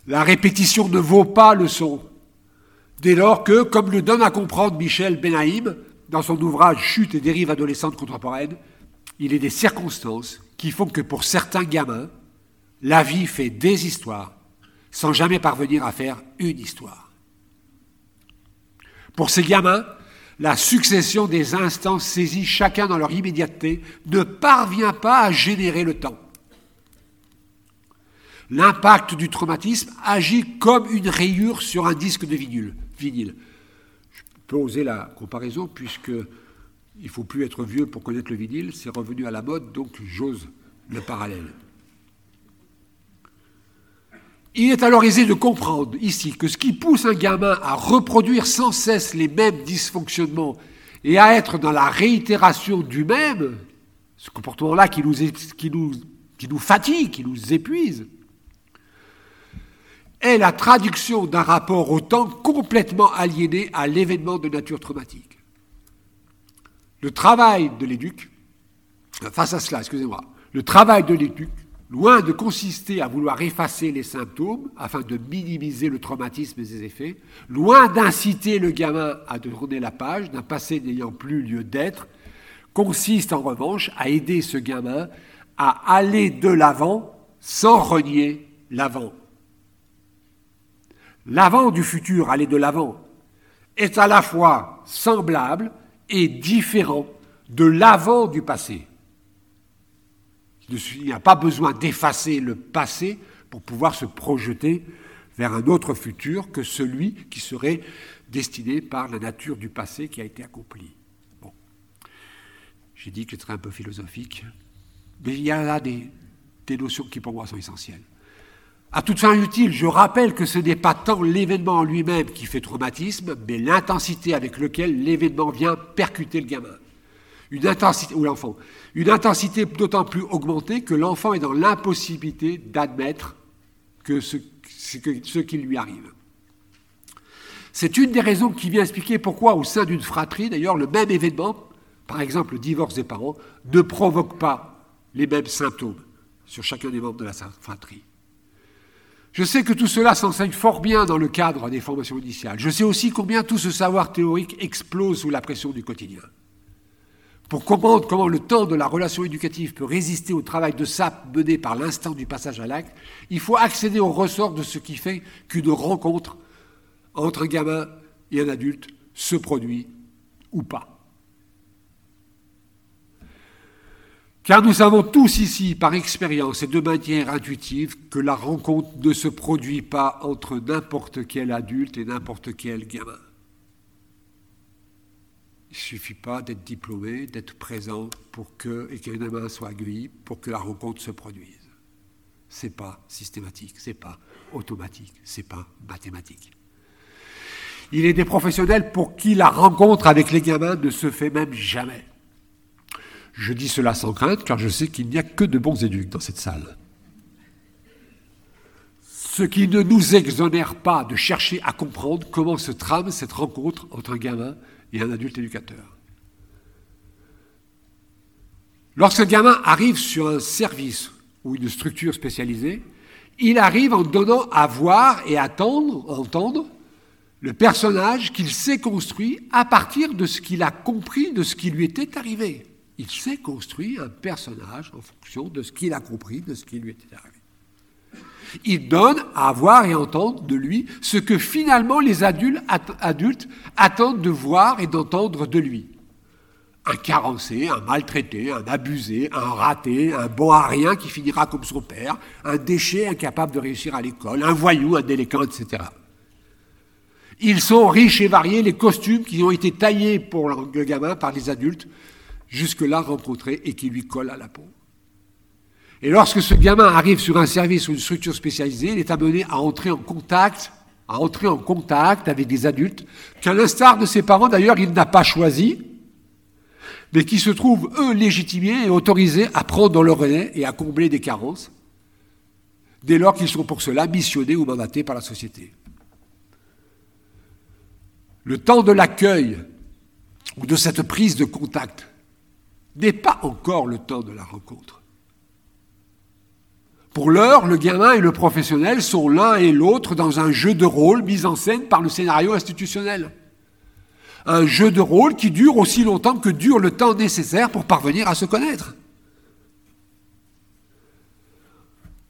la répétition ne vaut pas le son. Dès lors que, comme le donne à comprendre Michel Benaïm dans son ouvrage Chute et dérive adolescente contemporaine, il est des circonstances qui font que pour certains gamins, la vie fait des histoires sans jamais parvenir à faire une histoire. Pour ces gamins, la succession des instants saisis chacun dans leur immédiateté ne parvient pas à générer le temps. L'impact du traumatisme agit comme une rayure sur un disque de vinyle. Je peux oser la comparaison puisque il faut plus être vieux pour connaître le vinyle, c'est revenu à la mode, donc j'ose le parallèle. Il est alors aisé de comprendre ici que ce qui pousse un gamin à reproduire sans cesse les mêmes dysfonctionnements et à être dans la réitération du même, ce comportement-là qui nous, fatigue, qui nous épuise, est la traduction d'un rapport au temps complètement aliéné à l'événement de nature traumatique. Le travail de l'éduc, face à cela, excusez-moi, le travail de l'éduc, loin de consister à vouloir effacer les symptômes afin de minimiser le traumatisme et ses effets, loin d'inciter le gamin à tourner la page d'un passé n'ayant plus lieu d'être, consiste en revanche à aider ce gamin à aller de l'avant sans renier l'avant l'avant du futur, aller de l'avant, est à la fois semblable et différent de l'avant du passé. Il n'y a pas besoin d'effacer le passé pour pouvoir se projeter vers un autre futur que celui qui serait destiné par la nature du passé qui a été accompli. Bon. J'ai dit que ce serait un peu philosophique, mais il y a là des, notions qui pour moi sont essentielles. À toute fin utile, je rappelle que ce n'est pas tant l'événement en lui-même qui fait traumatisme, mais l'intensité avec laquelle l'événement vient percuter le gamin. Une intensité, l'enfant. Une intensité d'autant plus augmentée que l'enfant est dans l'impossibilité d'admettre que ce, ce qui lui arrive. C'est une des raisons qui vient expliquer pourquoi, au sein d'une fratrie, d'ailleurs, le même événement, par exemple le divorce des parents, ne provoque pas les mêmes symptômes sur chacun des membres de la fratrie. Je sais que tout cela s'enseigne fort bien dans le cadre des formations initiales. Je sais aussi combien tout ce savoir théorique explose sous la pression du quotidien. Pour comprendre comment le temps de la relation éducative peut résister au travail de sape mené par l'instant du passage à l'acte, il faut accéder au ressort de ce qui fait qu'une rencontre entre un gamin et un adulte se produit ou pas. Car nous savons tous ici, par expérience et de manière intuitive, que la rencontre ne se produit pas entre n'importe quel adulte et n'importe quel gamin. Il ne suffit pas d'être diplômé, d'être présent pour que, et qu'un gamin soit accueilli pour que la rencontre se produise. Ce n'est pas systématique, ce n'est pas automatique, ce n'est pas mathématique. Il est des professionnels pour qui la rencontre avec les gamins ne se fait même jamais. Je dis cela sans crainte, car je sais qu'il n'y a que de bons éduques dans cette salle. Ce qui ne nous exonère pas de chercher à comprendre comment se trame cette rencontre entre un gamin et un adulte éducateur. Lorsqu'un gamin arrive sur un service ou une structure spécialisée, il arrive en donnant à voir et à attendre, entendre le personnage qu'il s'est construit à partir de ce qu'il a compris de ce qui lui était arrivé il s'est construit un personnage en fonction de ce qu'il a compris, de ce qui lui était arrivé. Il donne à voir et entendre de lui ce que finalement les adultes, attendent de voir et d'entendre de lui. Un carencé, un maltraité, un abusé, un raté, un bon à rien qui finira comme son père, un déchet incapable de réussir à l'école, un voyou, un délinquant, etc. Ils sont riches et variés, les costumes qui ont été taillés pour le gamin par les adultes, jusque-là rencontrés et qui lui collent à la peau. Et lorsque ce gamin arrive sur un service ou une structure spécialisée, il est amené à entrer en contact, à entrer en contact avec des adultes, qu'à l'instar de ses parents d'ailleurs, il n'a pas choisi, mais qui se trouvent, eux, légitimés et autorisés à prendre dans leur relais et à combler des carences, dès lors qu'ils sont pour cela missionnés ou mandatés par la société. Le temps de l'accueil ou de cette prise de contact n'est pas encore le temps de la rencontre. Pour l'heure, le gamin et le professionnel sont l'un et l'autre dans un jeu de rôle mis en scène par le scénario institutionnel. Un jeu de rôle qui dure aussi longtemps que dure le temps nécessaire pour parvenir à se connaître.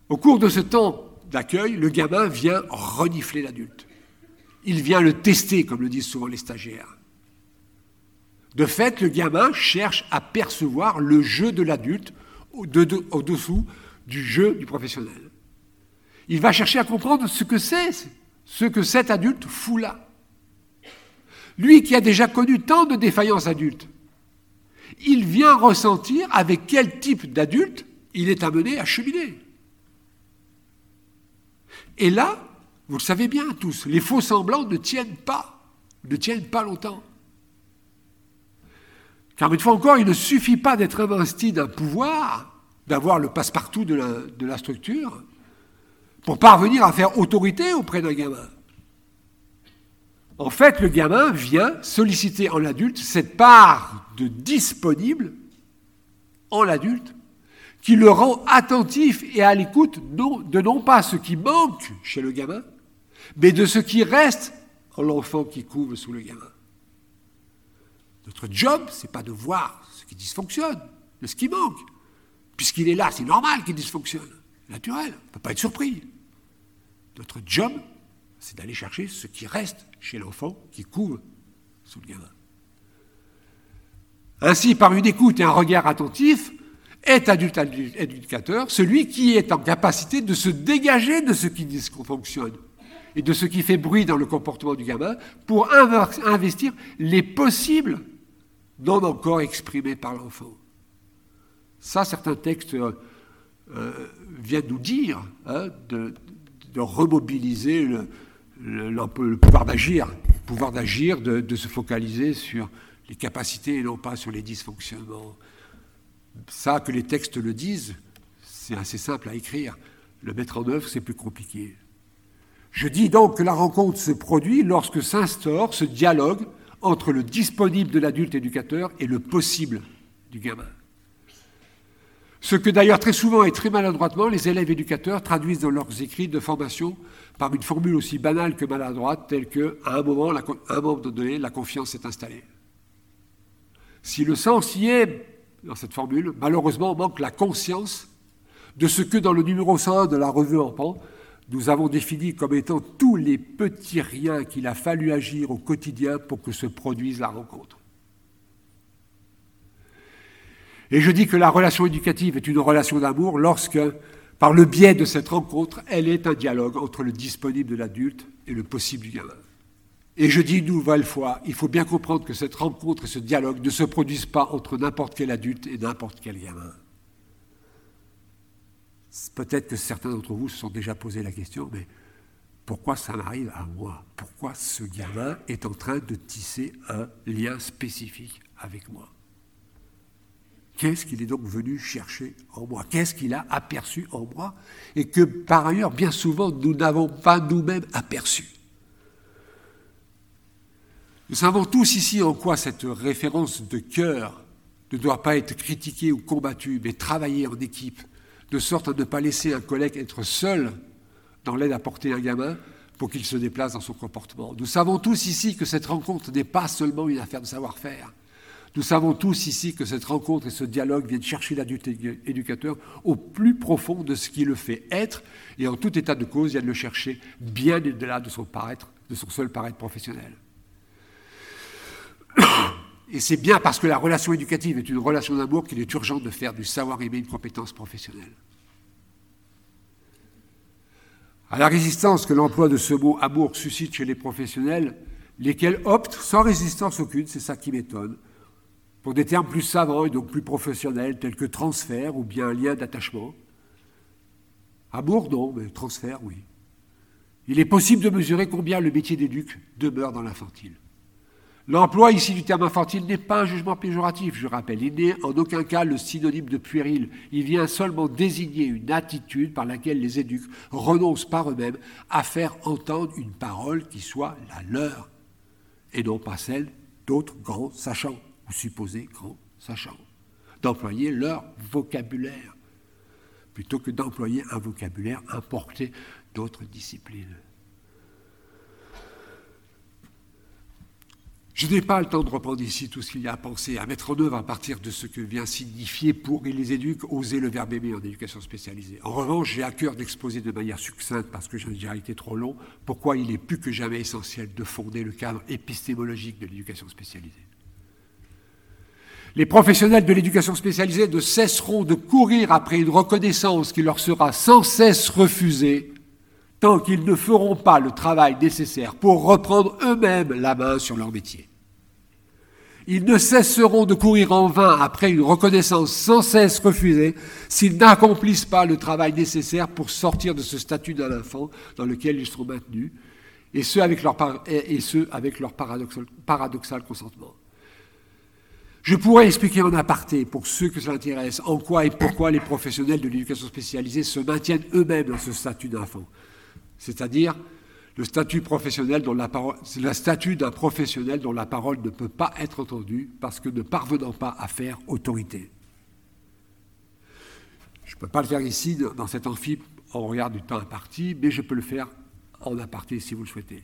Au cours de ce temps d'accueil, le gamin vient renifler l'adulte il vient le tester, comme le disent souvent les stagiaires. De fait, le gamin cherche à percevoir le jeu de l'adulte au-dessous du jeu du professionnel. Il va chercher à comprendre ce que c'est, ce que cet adulte fout là. Lui qui a déjà connu tant de défaillances adultes, il vient ressentir avec quel type d'adulte il est amené à cheminer. Et là, vous le savez bien tous, les faux semblants ne tiennent pas, ne tiennent pas longtemps. Car une fois encore, il ne suffit pas d'être investi d'un pouvoir, d'avoir le passe-partout de la, structure, pour parvenir à faire autorité auprès d'un gamin. En fait, le gamin vient solliciter en l'adulte cette part de disponible en l'adulte qui le rend attentif et à l'écoute de non pas ce qui manque chez le gamin, mais de ce qui reste en l'enfant qui couvre sous le gamin. Notre job, c'est pas de voir ce qui dysfonctionne, de ce qui manque. Puisqu'il est là, c'est normal qu'il dysfonctionne. Naturel, on ne peut pas être surpris. Notre job, c'est d'aller chercher ce qui reste chez l'enfant qui couvre sous le gamin. Ainsi, par une écoute et un regard attentif, est adulte éducateur celui qui est en capacité de se dégager de ce qui dysfonctionne et de ce qui fait bruit dans le comportement du gamin pour investir les possibles non encore exprimés par l'enfant. Ça, certains textes euh, euh, viennent nous dire hein, de, remobiliser le, le, pouvoir d'agir, pouvoir d'agir, de, se focaliser sur les capacités et non pas sur les dysfonctionnements. Ça, que les textes le disent, c'est assez simple à écrire. Le mettre en œuvre, c'est plus compliqué. Je dis donc que la rencontre se produit lorsque s'instaure ce dialogue entre le disponible de l'adulte éducateur et le possible du gamin. Ce que d'ailleurs très souvent et très maladroitement les élèves éducateurs traduisent dans leurs écrits de formation par une formule aussi banale que maladroite, telle que, à un moment, donné, la confiance s'est installée. Si le sens y est dans cette formule, malheureusement, manque la conscience de ce que dans le numéro 101 de la revue Enfant, nous avons défini comme étant tous les petits riens qu'il a fallu agir au quotidien pour que se produise la rencontre. Et je dis que la relation éducative est une relation d'amour lorsque, par le biais de cette rencontre, elle est un dialogue entre le disponible de l'adulte et le possible du gamin. Et je dis une nouvelle fois, il faut bien comprendre que cette rencontre et ce dialogue ne se produisent pas entre n'importe quel adulte et n'importe quel gamin. Peut-être que certains d'entre vous se sont déjà posé la question, mais pourquoi ça m'arrive à moi? Pourquoi ce gamin est en train de tisser un lien spécifique avec moi? Qu'est-ce qu'il est donc venu chercher en moi Qu'est-ce qu'il a aperçu en moi Et que par ailleurs, bien souvent, nous n'avons pas nous-mêmes aperçu. Nous savons tous ici en quoi cette référence de cœur ne doit pas être critiquée ou combattue, mais travaillée en équipe de sorte à ne pas laisser un collègue être seul dans l'aide à porter un gamin pour qu'il se déplace dans son comportement. Nous savons tous ici que cette rencontre n'est pas seulement une affaire de savoir-faire. Nous savons tous ici que cette rencontre et ce dialogue viennent chercher l'adulte éducateur au plus profond de ce qui le fait être, et en tout état de cause, viennent le chercher bien au-delà de son paraître, de son seul paraître professionnel. <coughs> Et c'est bien parce que la relation éducative est une relation d'amour qu'il est urgent de faire du savoir-aimer une compétence professionnelle. À la résistance que l'emploi de ce mot amour suscite chez les professionnels, lesquels optent sans résistance aucune, c'est ça qui m'étonne, pour des termes plus savants et donc plus professionnels, tels que transfert ou bien lien d'attachement. Amour, non, mais transfert, oui. Il est possible de mesurer combien le métier d'éduc demeure dans l'infantile. L'emploi ici du terme infantile n'est pas un jugement péjoratif, je rappelle. Il n'est en aucun cas le synonyme de puéril. Il vient seulement désigner une attitude par laquelle les éduques renoncent par eux-mêmes à faire entendre une parole qui soit la leur, et non pas celle d'autres grands sachants, ou supposés grands sachants. D'employer leur vocabulaire, plutôt que d'employer un vocabulaire importé d'autres disciplines. Je n'ai pas le temps de reprendre ici tout ce qu'il y a à penser, à mettre en œuvre à partir de ce que vient signifier pour les éduques oser le verbe aimer en éducation spécialisée. En revanche, j'ai à cœur d'exposer de manière succincte, parce que j'en ai déjà été trop long, pourquoi il est plus que jamais essentiel de fonder le cadre épistémologique de l'éducation spécialisée. Les professionnels de l'éducation spécialisée ne cesseront de courir après une reconnaissance qui leur sera sans cesse refusée tant qu'ils ne feront pas le travail nécessaire pour reprendre eux-mêmes la main sur leur métier. Ils ne cesseront de courir en vain après une reconnaissance sans cesse refusée s'ils n'accomplissent pas le travail nécessaire pour sortir de ce statut d'un enfant dans lequel ils seront maintenus, et ce avec leur, paradoxal consentement. Je pourrais expliquer en aparté, pour ceux que cela intéresse, en quoi et pourquoi les professionnels de l'éducation spécialisée se maintiennent eux-mêmes dans ce statut d'enfant c'est-à-dire le statut professionnel dont le statut d'un professionnel dont la parole ne peut pas être entendue parce que ne parvenant pas à faire autorité. Je ne peux pas le faire ici, dans cet amphi, en regard du temps imparti, mais je peux le faire en aparté si vous le souhaitez.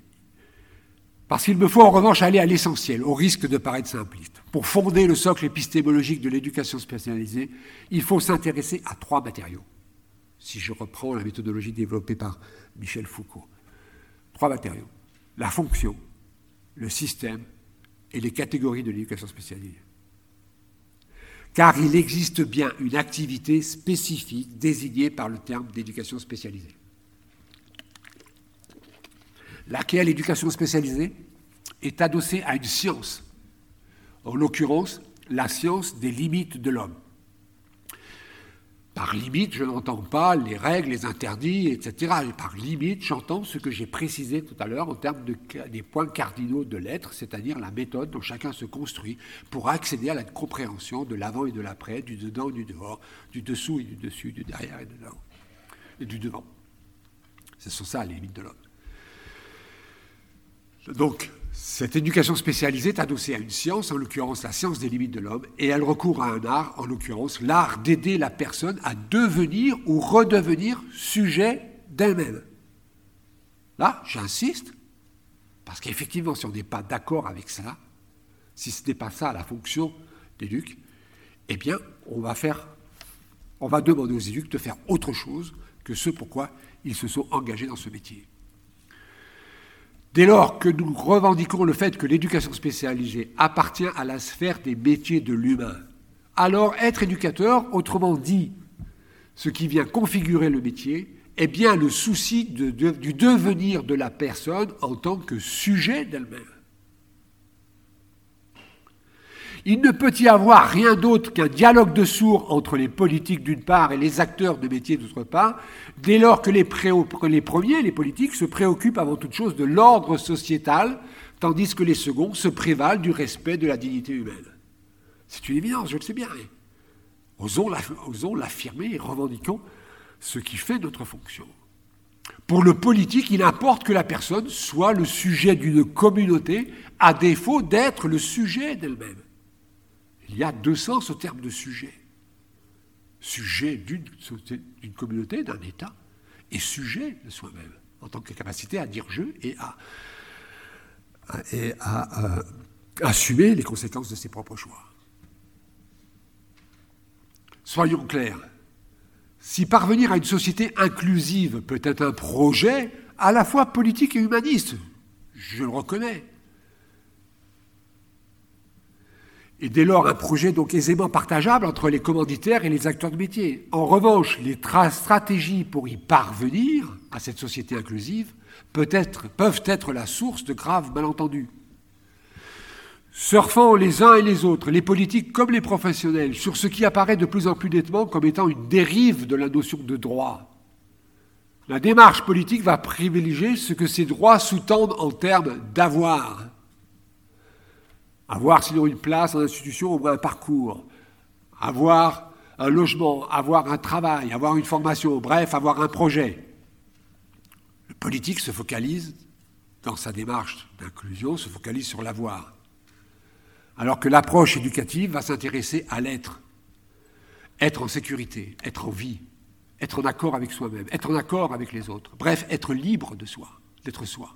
Parce qu'il me faut en revanche aller à l'essentiel, au risque de paraître simpliste. Pour fonder le socle épistémologique de l'éducation spécialisée, il faut s'intéresser à trois matériaux. Si je reprends la méthodologie développée par Michel Foucault. Trois matériaux. La fonction, le système et les catégories de l'éducation spécialisée. Car il existe bien une activité spécifique désignée par le terme d'éducation spécialisée. Laquelle éducation spécialisée est adossée à une science, en l'occurrence la science des limites de l'homme. Par limite, je n'entends pas les règles, les interdits, etc. par limite, j'entends ce que j'ai précisé tout à l'heure en termes de, des points cardinaux de l'être, c'est-à-dire la méthode dont chacun se construit pour accéder à la compréhension de l'avant et de l'après, du dedans et du dehors, du dessous et du dessus, du derrière et, de et du devant. Ce sont ça les limites de l'homme. Donc, cette éducation spécialisée est adossée à une science, en l'occurrence la science des limites de l'homme, et elle recourt à un art, en l'occurrence l'art d'aider la personne à devenir ou redevenir sujet d'elle-même. Là, j'insiste, parce qu'effectivement, si on n'est pas d'accord avec ça, si ce n'est pas ça la fonction d'éduc, eh bien, on va faire, on va demander aux éducs de faire autre chose que ce pourquoi ils se sont engagés dans ce métier. Dès lors que nous revendiquons le fait que l'éducation spécialisée appartient à la sphère des métiers de l'humain, alors être éducateur, autrement dit, ce qui vient configurer le métier, est bien le souci du devenir de la personne en tant que sujet d'elle-même. Il ne peut y avoir rien d'autre qu'un dialogue de sourds entre les politiques d'une part et les acteurs de métier d'autre part, dès lors que les, premiers, les politiques, se préoccupent avant toute chose de l'ordre sociétal, tandis que les seconds se prévalent du respect de la dignité humaine. C'est une évidence, je le sais bien. Osons l'affirmer et revendiquons ce qui fait notre fonction. Pour le politique, il importe que la personne soit le sujet d'une communauté, à défaut d'être le sujet d'elle-même. Il y a deux sens au terme de sujet. Sujet d'une communauté, d'un État, et sujet de soi-même, en tant que capacité à dire je et à, euh, assumer les conséquences de ses propres choix. Soyons clairs, si parvenir à une société inclusive peut être un projet à la fois politique et humaniste, je le reconnais, et dès lors un projet donc aisément partageable entre les commanditaires et les acteurs de métier. En revanche, les stratégies pour y parvenir à cette société inclusive peuvent être, peuvent être la source de graves malentendus. Surfant les uns et les autres, les politiques comme les professionnels, sur ce qui apparaît de plus en plus nettement comme étant une dérive de la notion de droit. La démarche politique va privilégier ce que ces droits sous-tendent en termes d'avoir. Avoir sinon une place en institution, ou un parcours. Avoir un logement, avoir un travail, avoir une formation, bref, avoir un projet. Le politique se focalise, dans sa démarche d'inclusion, se focalise sur l'avoir alors que l'approche éducative va s'intéresser à l'être. Être en sécurité, être en vie, être en accord avec soi-même, être en accord avec les autres, bref, être libre de soi, d'être soi.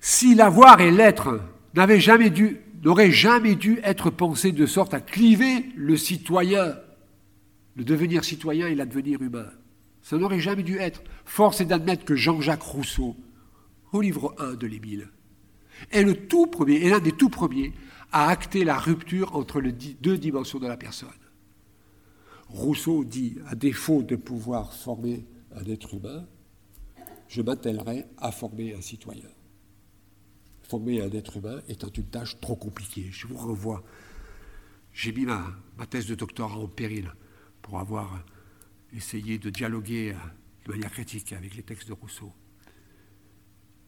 Si l'avoir et l'être n'avaient jamais dû, être pensés de sorte à cliver le citoyen, le devenir citoyen et l'advenir humain, ça n'aurait jamais dû être. Force est d'admettre que Jean-Jacques Rousseau, au livre 1 de l'Émile, est le tout premier, est l'un des tout premiers à acter la rupture entre les deux dimensions de la personne. Rousseau dit, à défaut de pouvoir former un être humain, je m'attellerai à former un citoyen. Former un être humain étant une tâche trop compliquée. Je vous revois. J'ai mis ma, ma thèse de doctorat en péril pour avoir essayé de dialoguer de manière critique avec les textes de Rousseau.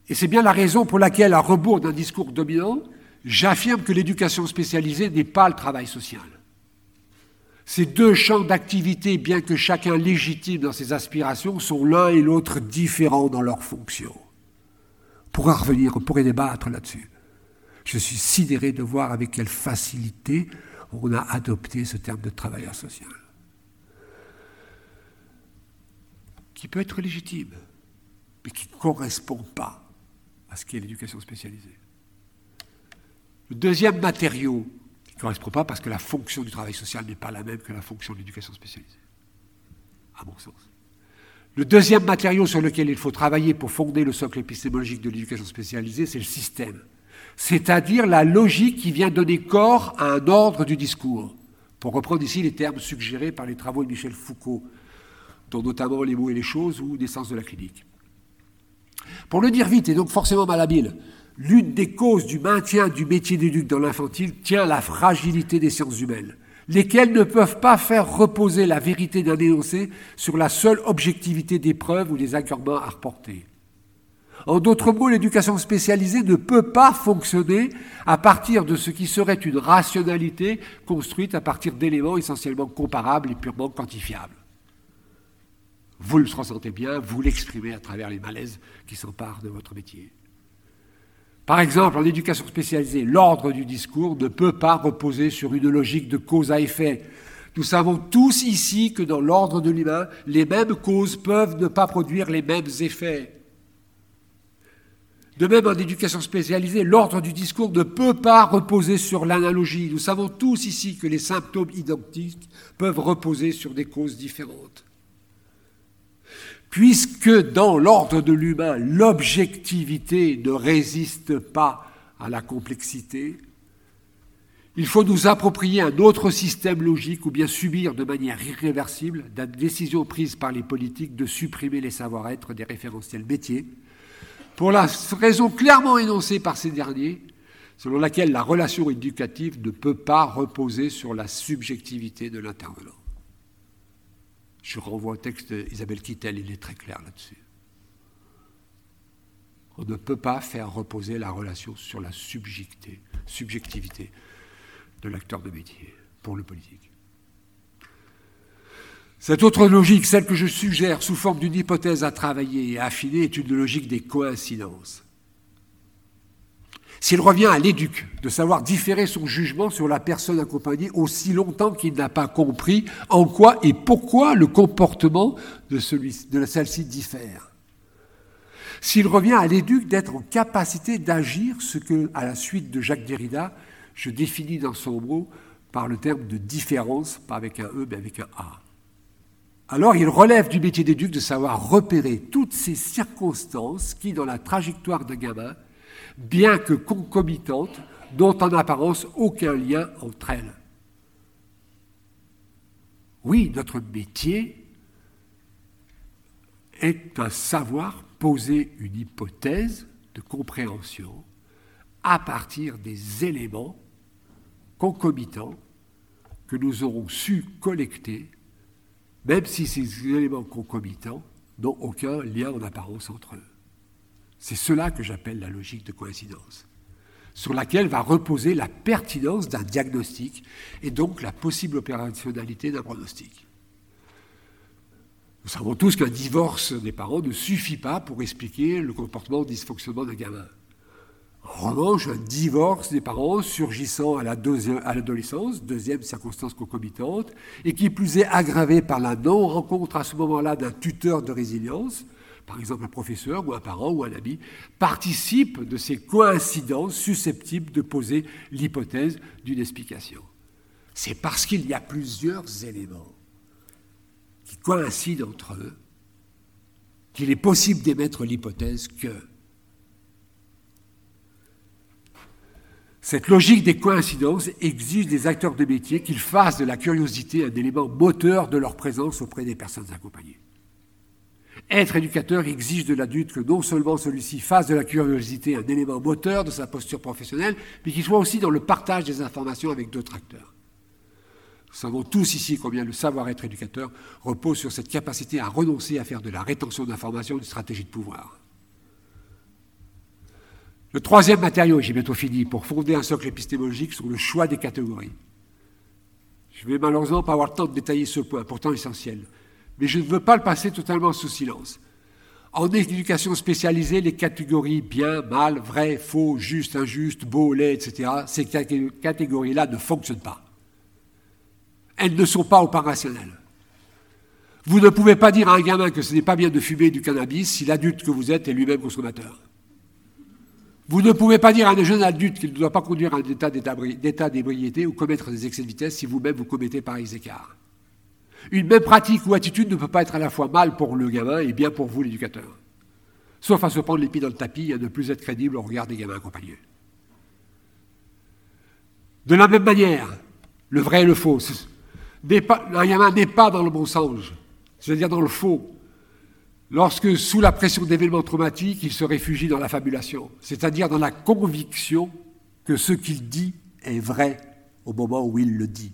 Et c'est bien la raison pour laquelle, à rebours d'un discours dominant, j'affirme que l'éducation spécialisée n'est pas le travail social. Ces deux champs d'activité, bien que chacun légitime dans ses aspirations, sont l'un et l'autre différents dans leurs fonctions. Pourra revenir, on pourrait débattre là-dessus. Je suis sidéré de voir avec quelle facilité on a adopté ce terme de travailleur social, qui peut être légitime, mais qui ne correspond pas à ce qu'est l'éducation spécialisée. Le deuxième matériau, qui ne correspond pas parce que la fonction du travail social n'est pas la même que la fonction de l'éducation spécialisée, à mon sens. Le deuxième matériau sur lequel il faut travailler pour fonder le socle épistémologique de l'éducation spécialisée, c'est le système, c'est-à-dire la logique qui vient donner corps à un ordre du discours, pour reprendre ici les termes suggérés par les travaux de Michel Foucault, dont notamment les mots et les choses ou Naissance de la clinique. Pour le dire vite et donc forcément malhabile, l'une des causes du maintien du métier d'éduc dans l'infantile tient à la fragilité des sciences humaines, lesquelles ne peuvent pas faire reposer la vérité d'un énoncé sur la seule objectivité des preuves ou des arguments à reporter. En d'autres mots, l'éducation spécialisée ne peut pas fonctionner à partir de ce qui serait une rationalité construite à partir d'éléments essentiellement comparables et purement quantifiables. Vous le ressentez bien, vous l'exprimez à travers les malaises qui s'emparent de votre métier. Par exemple, en éducation spécialisée, l'ordre du discours ne peut pas reposer sur une logique de cause à effet. Nous savons tous ici que dans l'ordre de l'humain, les mêmes causes peuvent ne pas produire les mêmes effets. De même, en éducation spécialisée, l'ordre du discours ne peut pas reposer sur l'analogie. Nous savons tous ici que les symptômes identiques peuvent reposer sur des causes différentes. Puisque dans l'ordre de l'humain, l'objectivité ne résiste pas à la complexité, il faut nous approprier un autre système logique ou bien subir de manière irréversible la décision prise par les politiques de supprimer les savoir-être des référentiels métiers, pour la raison clairement énoncée par ces derniers, selon laquelle la relation éducative ne peut pas reposer sur la subjectivité de l'intervenant. Je renvoie au texte d'Isabelle Kittel, il est très clair là-dessus. On ne peut pas faire reposer la relation sur la subjectivité, subjectivité de l'acteur de métier pour le politique. Cette autre logique, celle que je suggère sous forme d'une hypothèse à travailler et à affiner, est une logique des coïncidences. S'il revient à l'éduc de savoir différer son jugement sur la personne accompagnée aussi longtemps qu'il n'a pas compris en quoi et pourquoi le comportement de, celui, de celle-ci diffère. S'il revient à l'éduc d'être en capacité d'agir ce que, à la suite de Jacques Derrida, je définis dans son mot par le terme de différence, pas avec un E, mais avec un A. Alors il relève du métier d'éduc de savoir repérer toutes ces circonstances qui, dans la trajectoire d'un gamin, bien que concomitantes, n'ont en apparence aucun lien entre elles. Oui, notre métier est un savoir poser une hypothèse de compréhension à partir des éléments concomitants que nous aurons su collecter, même si ces éléments concomitants n'ont aucun lien en apparence entre eux. C'est cela que j'appelle la logique de coïncidence, sur laquelle va reposer la pertinence d'un diagnostic et donc la possible opérationnalité d'un pronostic. Nous savons tous qu'un divorce des parents ne suffit pas pour expliquer le comportement dysfonctionnement d'un gamin. En revanche, un divorce des parents surgissant à l'adolescence, deuxième circonstance concomitante, et qui plus est aggravé par la non-rencontre à ce moment-là d'un tuteur de résilience, par exemple un professeur ou un parent ou un ami, participe de ces coïncidences susceptibles de poser l'hypothèse d'une explication. C'est parce qu'il y a plusieurs éléments qui coïncident entre eux qu'il est possible d'émettre l'hypothèse que Cette logique des coïncidences exige des acteurs de métier qu'ils fassent de la curiosité un élément moteur de leur présence auprès des personnes accompagnées. Être éducateur exige de l'adulte que non seulement celui-ci fasse de la curiosité un élément moteur de sa posture professionnelle, mais qu'il soit aussi dans le partage des informations avec d'autres acteurs. Nous savons tous ici combien le savoir-être éducateur repose sur cette capacité à renoncer à faire de la rétention d'informations une stratégie de pouvoir. Le troisième matériau, et j'ai bientôt fini, pour fonder un socle épistémologique sur le choix des catégories. Je vais malheureusement pas avoir le temps de détailler ce point, pourtant essentiel. Mais je ne veux pas le passer totalement sous silence. En éducation spécialisée, les catégories bien, mal, vrai, faux, juste, injuste, beau, laid, etc., ces catégories-là ne fonctionnent pas. Elles ne sont pas opérationnelles. Vous ne pouvez pas dire à un gamin que ce n'est pas bien de fumer du cannabis si l'adulte que vous êtes est lui-même consommateur. Vous ne pouvez pas dire à un jeune adulte qu'il ne doit pas conduire un état d'ébriété ou commettre des excès de vitesse si vous-même vous commettez pareils écarts. Une même pratique ou attitude ne peut pas être à la fois mal pour le gamin et bien pour vous, l'éducateur. Sauf à se prendre les pieds dans le tapis et à ne plus être crédible au regard des gamins accompagnés. De la même manière, le vrai et le faux. un gamin n'est pas dans le bon sens, c'est-à-dire dans le faux lorsque, sous la pression d'événements traumatiques, il se réfugie dans la fabulation, c'est-à-dire dans la conviction que ce qu'il dit est vrai au moment où il le dit.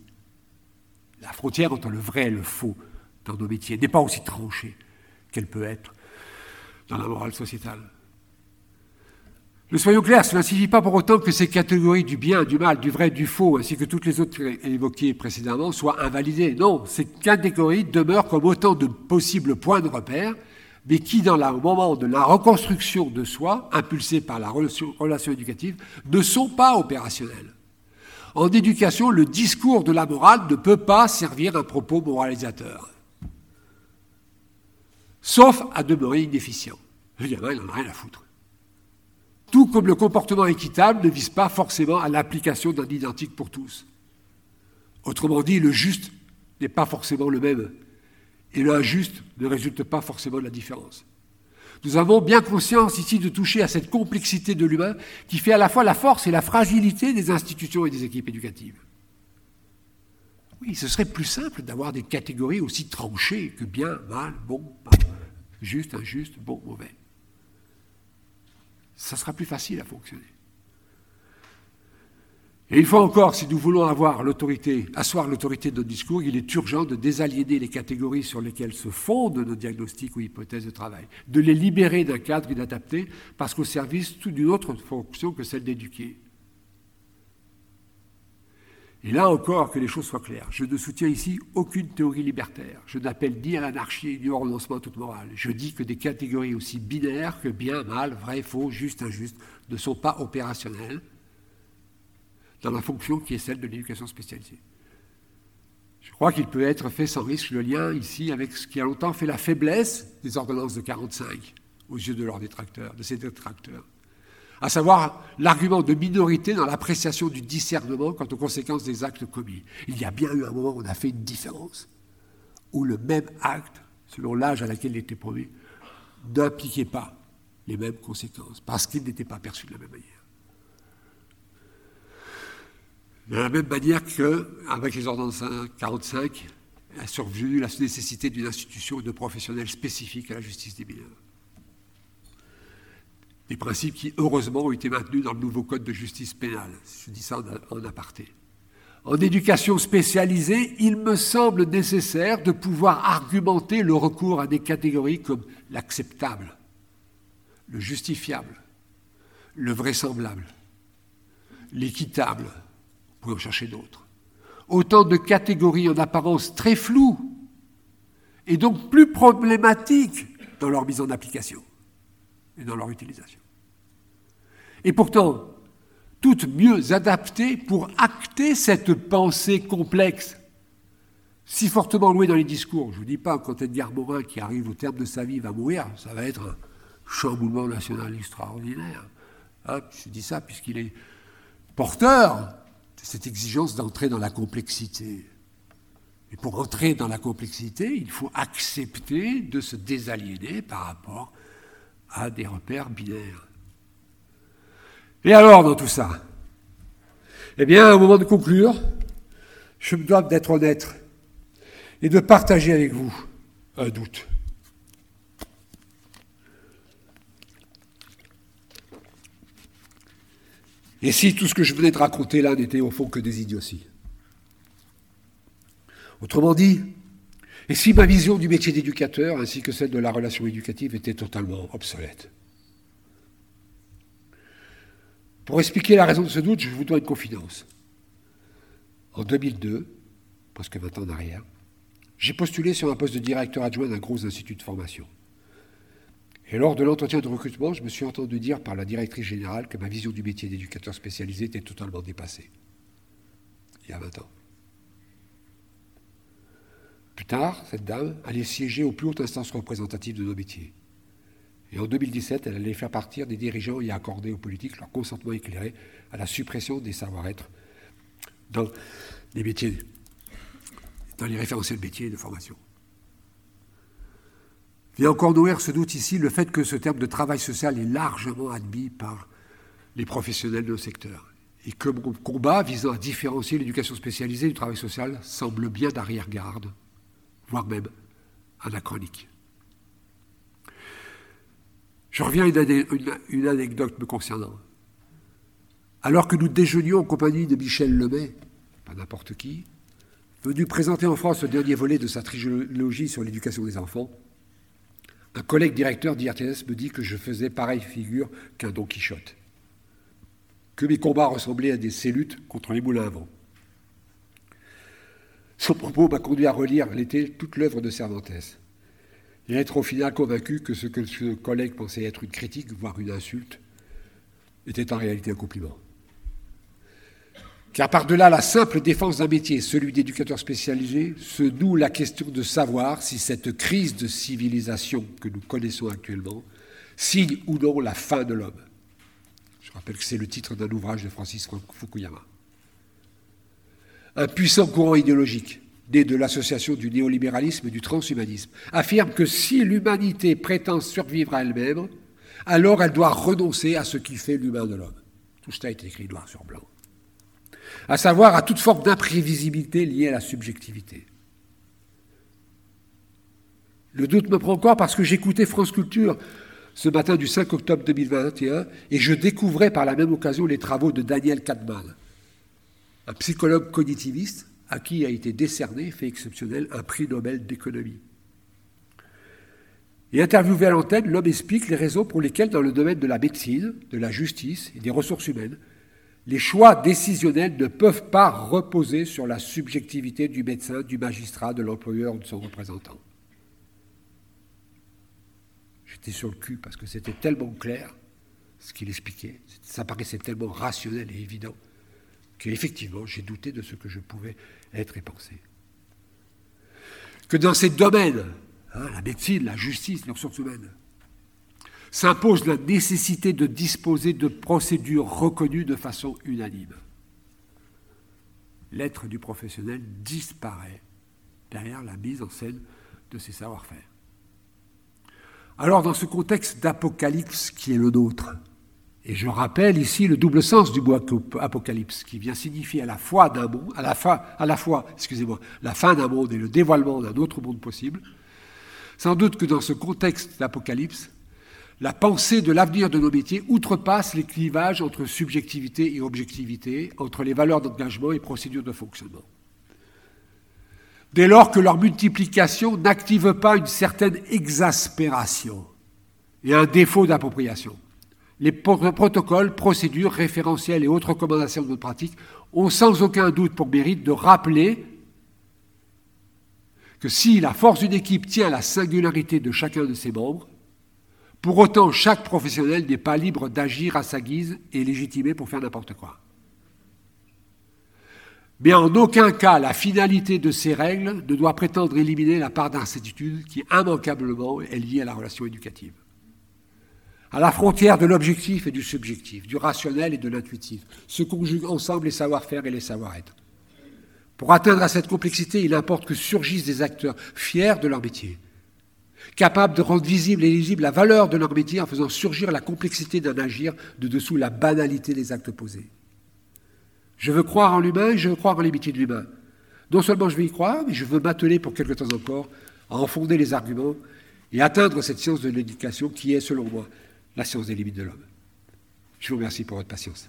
La frontière entre le vrai et le faux dans nos métiers n'est pas aussi tranchée qu'elle peut être dans la morale sociétale. Ne soyons clairs, cela ne signifie pas pour autant que ces catégories du bien, du mal, du vrai, du faux, ainsi que toutes les autres évoquées précédemment, soient invalidées. Non, ces catégories demeurent comme autant de possibles points de repère mais qui, dans le moment de la reconstruction de soi, impulsée par la relation, éducative, ne sont pas opérationnels. En éducation, le discours de la morale ne peut pas servir un propos moralisateur, sauf à demeurer inefficient. Le gamin, il n'en a rien à foutre. Tout comme le comportement équitable ne vise pas forcément à l'application d'un identique pour tous. Autrement dit, le juste n'est pas forcément le même et l'injuste ne résulte pas forcément de la différence. Nous avons bien conscience ici de toucher à cette complexité de l'humain qui fait à la fois la force et la fragilité des institutions et des équipes éducatives. Oui, ce serait plus simple d'avoir des catégories aussi tranchées que bien, mal, bon, juste, injuste, bon, mauvais. Ça sera plus facile à fonctionner. Et une fois encore, si nous voulons avoir l'autorité, asseoir l'autorité de notre discours, il est urgent de désaliéner les catégories sur lesquelles se fondent nos diagnostics ou hypothèses de travail, de les libérer d'un cadre inadapté, parce qu'au service d'une autre fonction que celle d'éduquer. Et là encore, que les choses soient claires, je ne soutiens ici aucune théorie libertaire. Je n'appelle ni à l'anarchie ni au renoncement à toute morale. Je dis que des catégories aussi binaires que bien, mal, vrai, faux, juste, injuste ne sont pas opérationnelles dans la fonction qui est celle de l'éducation spécialisée. Je crois qu'il peut être fait sans risque le lien ici avec ce qui a longtemps fait la faiblesse des ordonnances de 45 aux yeux de leurs détracteurs, de ces détracteurs. à savoir l'argument de minorité dans l'appréciation du discernement quant aux conséquences des actes commis. Il y a bien eu un moment où on a fait une différence, où le même acte, selon l'âge à laquelle il était promis, n'impliquait pas les mêmes conséquences, parce qu'il n'était pas perçu de la même manière. De la même manière qu'avec les ordonnances 45, a survenu la nécessité d'une institution de professionnels spécifiques à la justice des mineurs. Des principes qui, heureusement, ont été maintenus dans le nouveau code de justice pénale. Je dis ça en aparté. En éducation spécialisée, il me semble nécessaire de pouvoir argumenter le recours à des catégories comme l'acceptable, le justifiable, le vraisemblable, l'équitable, pouvez en chercher d'autres. Autant de catégories en apparence très floues et donc plus problématiques dans leur mise en application et dans leur utilisation. Et pourtant, toutes mieux adaptées pour acter cette pensée complexe, si fortement louée dans les discours. Je ne vous dis pas, quand Edgar Morin, qui arrive au terme de sa vie, va mourir, ça va être un chamboulement national extraordinaire. Je dis ça puisqu'il est porteur cette exigence d'entrer dans la complexité. Et pour entrer dans la complexité, il faut accepter de se désaliéner par rapport à des repères binaires. Et alors, dans tout ça? Eh bien, au moment de conclure, je me dois d'être honnête et de partager avec vous un doute. Et si tout ce que je venais de raconter là n'était au fond que des idioties Autrement dit, et si ma vision du métier d'éducateur ainsi que celle de la relation éducative était totalement obsolète Pour expliquer la raison de ce doute, je vous dois une confidence. En 2002, presque 20 ans en arrière, j'ai postulé sur un poste de directeur adjoint d'un gros institut de formation. Et lors de l'entretien de recrutement, je me suis entendu dire par la directrice générale que ma vision du métier d'éducateur spécialisé était totalement dépassée. Il y a 20 ans. Plus tard, cette dame allait siéger aux plus hautes instances représentatives de nos métiers. Et en 2017, elle allait faire partir des dirigeants et accorder aux politiques leur consentement éclairé à la suppression des savoir-être dans les métiers, dans les référentiels métiers de formation. Vient encore nourrir ce doute ici le fait que ce terme de travail social est largement admis par les professionnels de nos secteurs. Et que mon combat visant à différencier l'éducation spécialisée du travail social semble bien d'arrière-garde voire même anachronique. Je reviens à une, anecdote me concernant. Alors que nous déjeunions en compagnie de Michel Lemay, pas n'importe qui, venu présenter en France le dernier volet de sa trilogie sur l'éducation des enfants, un collègue directeur d'IRTS me dit que je faisais pareille figure qu'un Don Quichotte, que mes combats ressemblaient à des cellutes contre les moulins à vent. Son propos m'a conduit à relire l'été toute l'œuvre de Cervantes et être au final convaincu que ce que ce collègue pensait être une critique, voire une insulte, était en réalité un compliment. Car par-delà la simple défense d'un métier, celui d'éducateur spécialisé, se noue la question de savoir si cette crise de civilisation que nous connaissons actuellement signe ou non la fin de l'homme. Je rappelle que c'est le titre d'un ouvrage de Francis Fukuyama un puissant courant idéologique, né de l'association du néolibéralisme et du transhumanisme, affirme que si l'humanité prétend survivre à elle-même, alors elle doit renoncer à ce qui fait l'humain de l'homme. Tout cela est écrit noir sur blanc. À savoir à toute forme d'imprévisibilité liée à la subjectivité. Le doute me prend encore parce que j'écoutais France Culture ce matin du 5 octobre 2021 et je découvrais par la même occasion les travaux de Daniel Kahneman, un psychologue cognitiviste à qui a été décerné, fait exceptionnel, un prix Nobel d'économie. Et interviewé à l'antenne, l'homme explique les raisons pour lesquelles, dans le domaine de la médecine, de la justice et des ressources humaines, les choix décisionnels ne peuvent pas reposer sur la subjectivité du médecin, du magistrat, de l'employeur ou de son représentant. J'étais sur le cul parce que c'était tellement clair ce qu'il expliquait, ça paraissait tellement rationnel et évident qu'effectivement, j'ai douté de ce que je pouvais être et penser. Que dans ces domaines, hein, la médecine, la justice, les ressources humaines, s'impose la nécessité de disposer de procédures reconnues de façon unanime. L'être du professionnel disparaît derrière la mise en scène de ses savoir-faire. Alors dans ce contexte d'apocalypse qui est le nôtre, et je rappelle ici le double sens du mot apocalypse, qui vient signifier à la fois la fin d'un monde et le dévoilement d'un autre monde possible. Sans doute que dans ce contexte d'apocalypse, la pensée de l'avenir de nos métiers outrepasse les clivages entre subjectivité et objectivité, entre les valeurs d'engagement et procédures de fonctionnement. Dès lors que leur multiplication n'active pas une certaine exaspération et un défaut d'appropriation, les protocoles, procédures, référentiels et autres recommandations de notre pratique ont sans aucun doute pour mérite de rappeler que si la force d'une équipe tient à la singularité de chacun de ses membres, pour autant, chaque professionnel n'est pas libre d'agir à sa guise et légitimé pour faire n'importe quoi. Mais en aucun cas, la finalité de ces règles ne doit prétendre éliminer la part d'incertitude qui immanquablement est liée à la relation éducative. À la frontière de l'objectif et du subjectif, du rationnel et de l'intuitif, se conjuguent ensemble les savoir-faire et les savoir-être. Pour atteindre à cette complexité, il importe que surgissent des acteurs fiers de leur métier, capables de rendre visible et lisible la valeur de leur métier en faisant surgir la complexité d'un agir de dessous la banalité des actes posés. Je veux croire en l'humain et je veux croire en les de l'humain. Non seulement je veux y croire, mais je veux m'atteler pour quelque temps encore à en fonder les arguments et atteindre cette science de l'éducation qui est, selon moi, la science des limites de l'homme. Je vous remercie pour votre patience.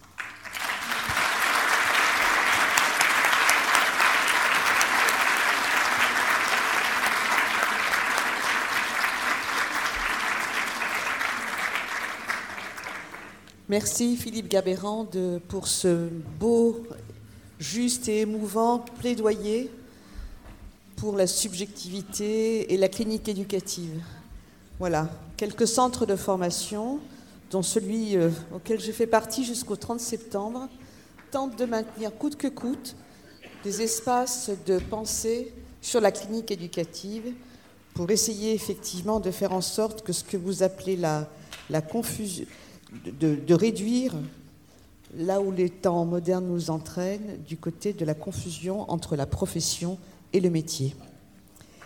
Merci Philippe Gabéran pour ce beau, juste et émouvant plaidoyer pour la subjectivité et la clinique éducative. Voilà, quelques centres de formation, dont celui euh, auquel je fais partie jusqu'au 30 septembre, tentent de maintenir coûte que coûte des espaces de pensée sur la clinique éducative pour essayer effectivement de faire en sorte que ce que vous appelez la, la confusion, de, réduire, là où les temps modernes nous entraînent, du côté de la confusion entre la profession et le métier.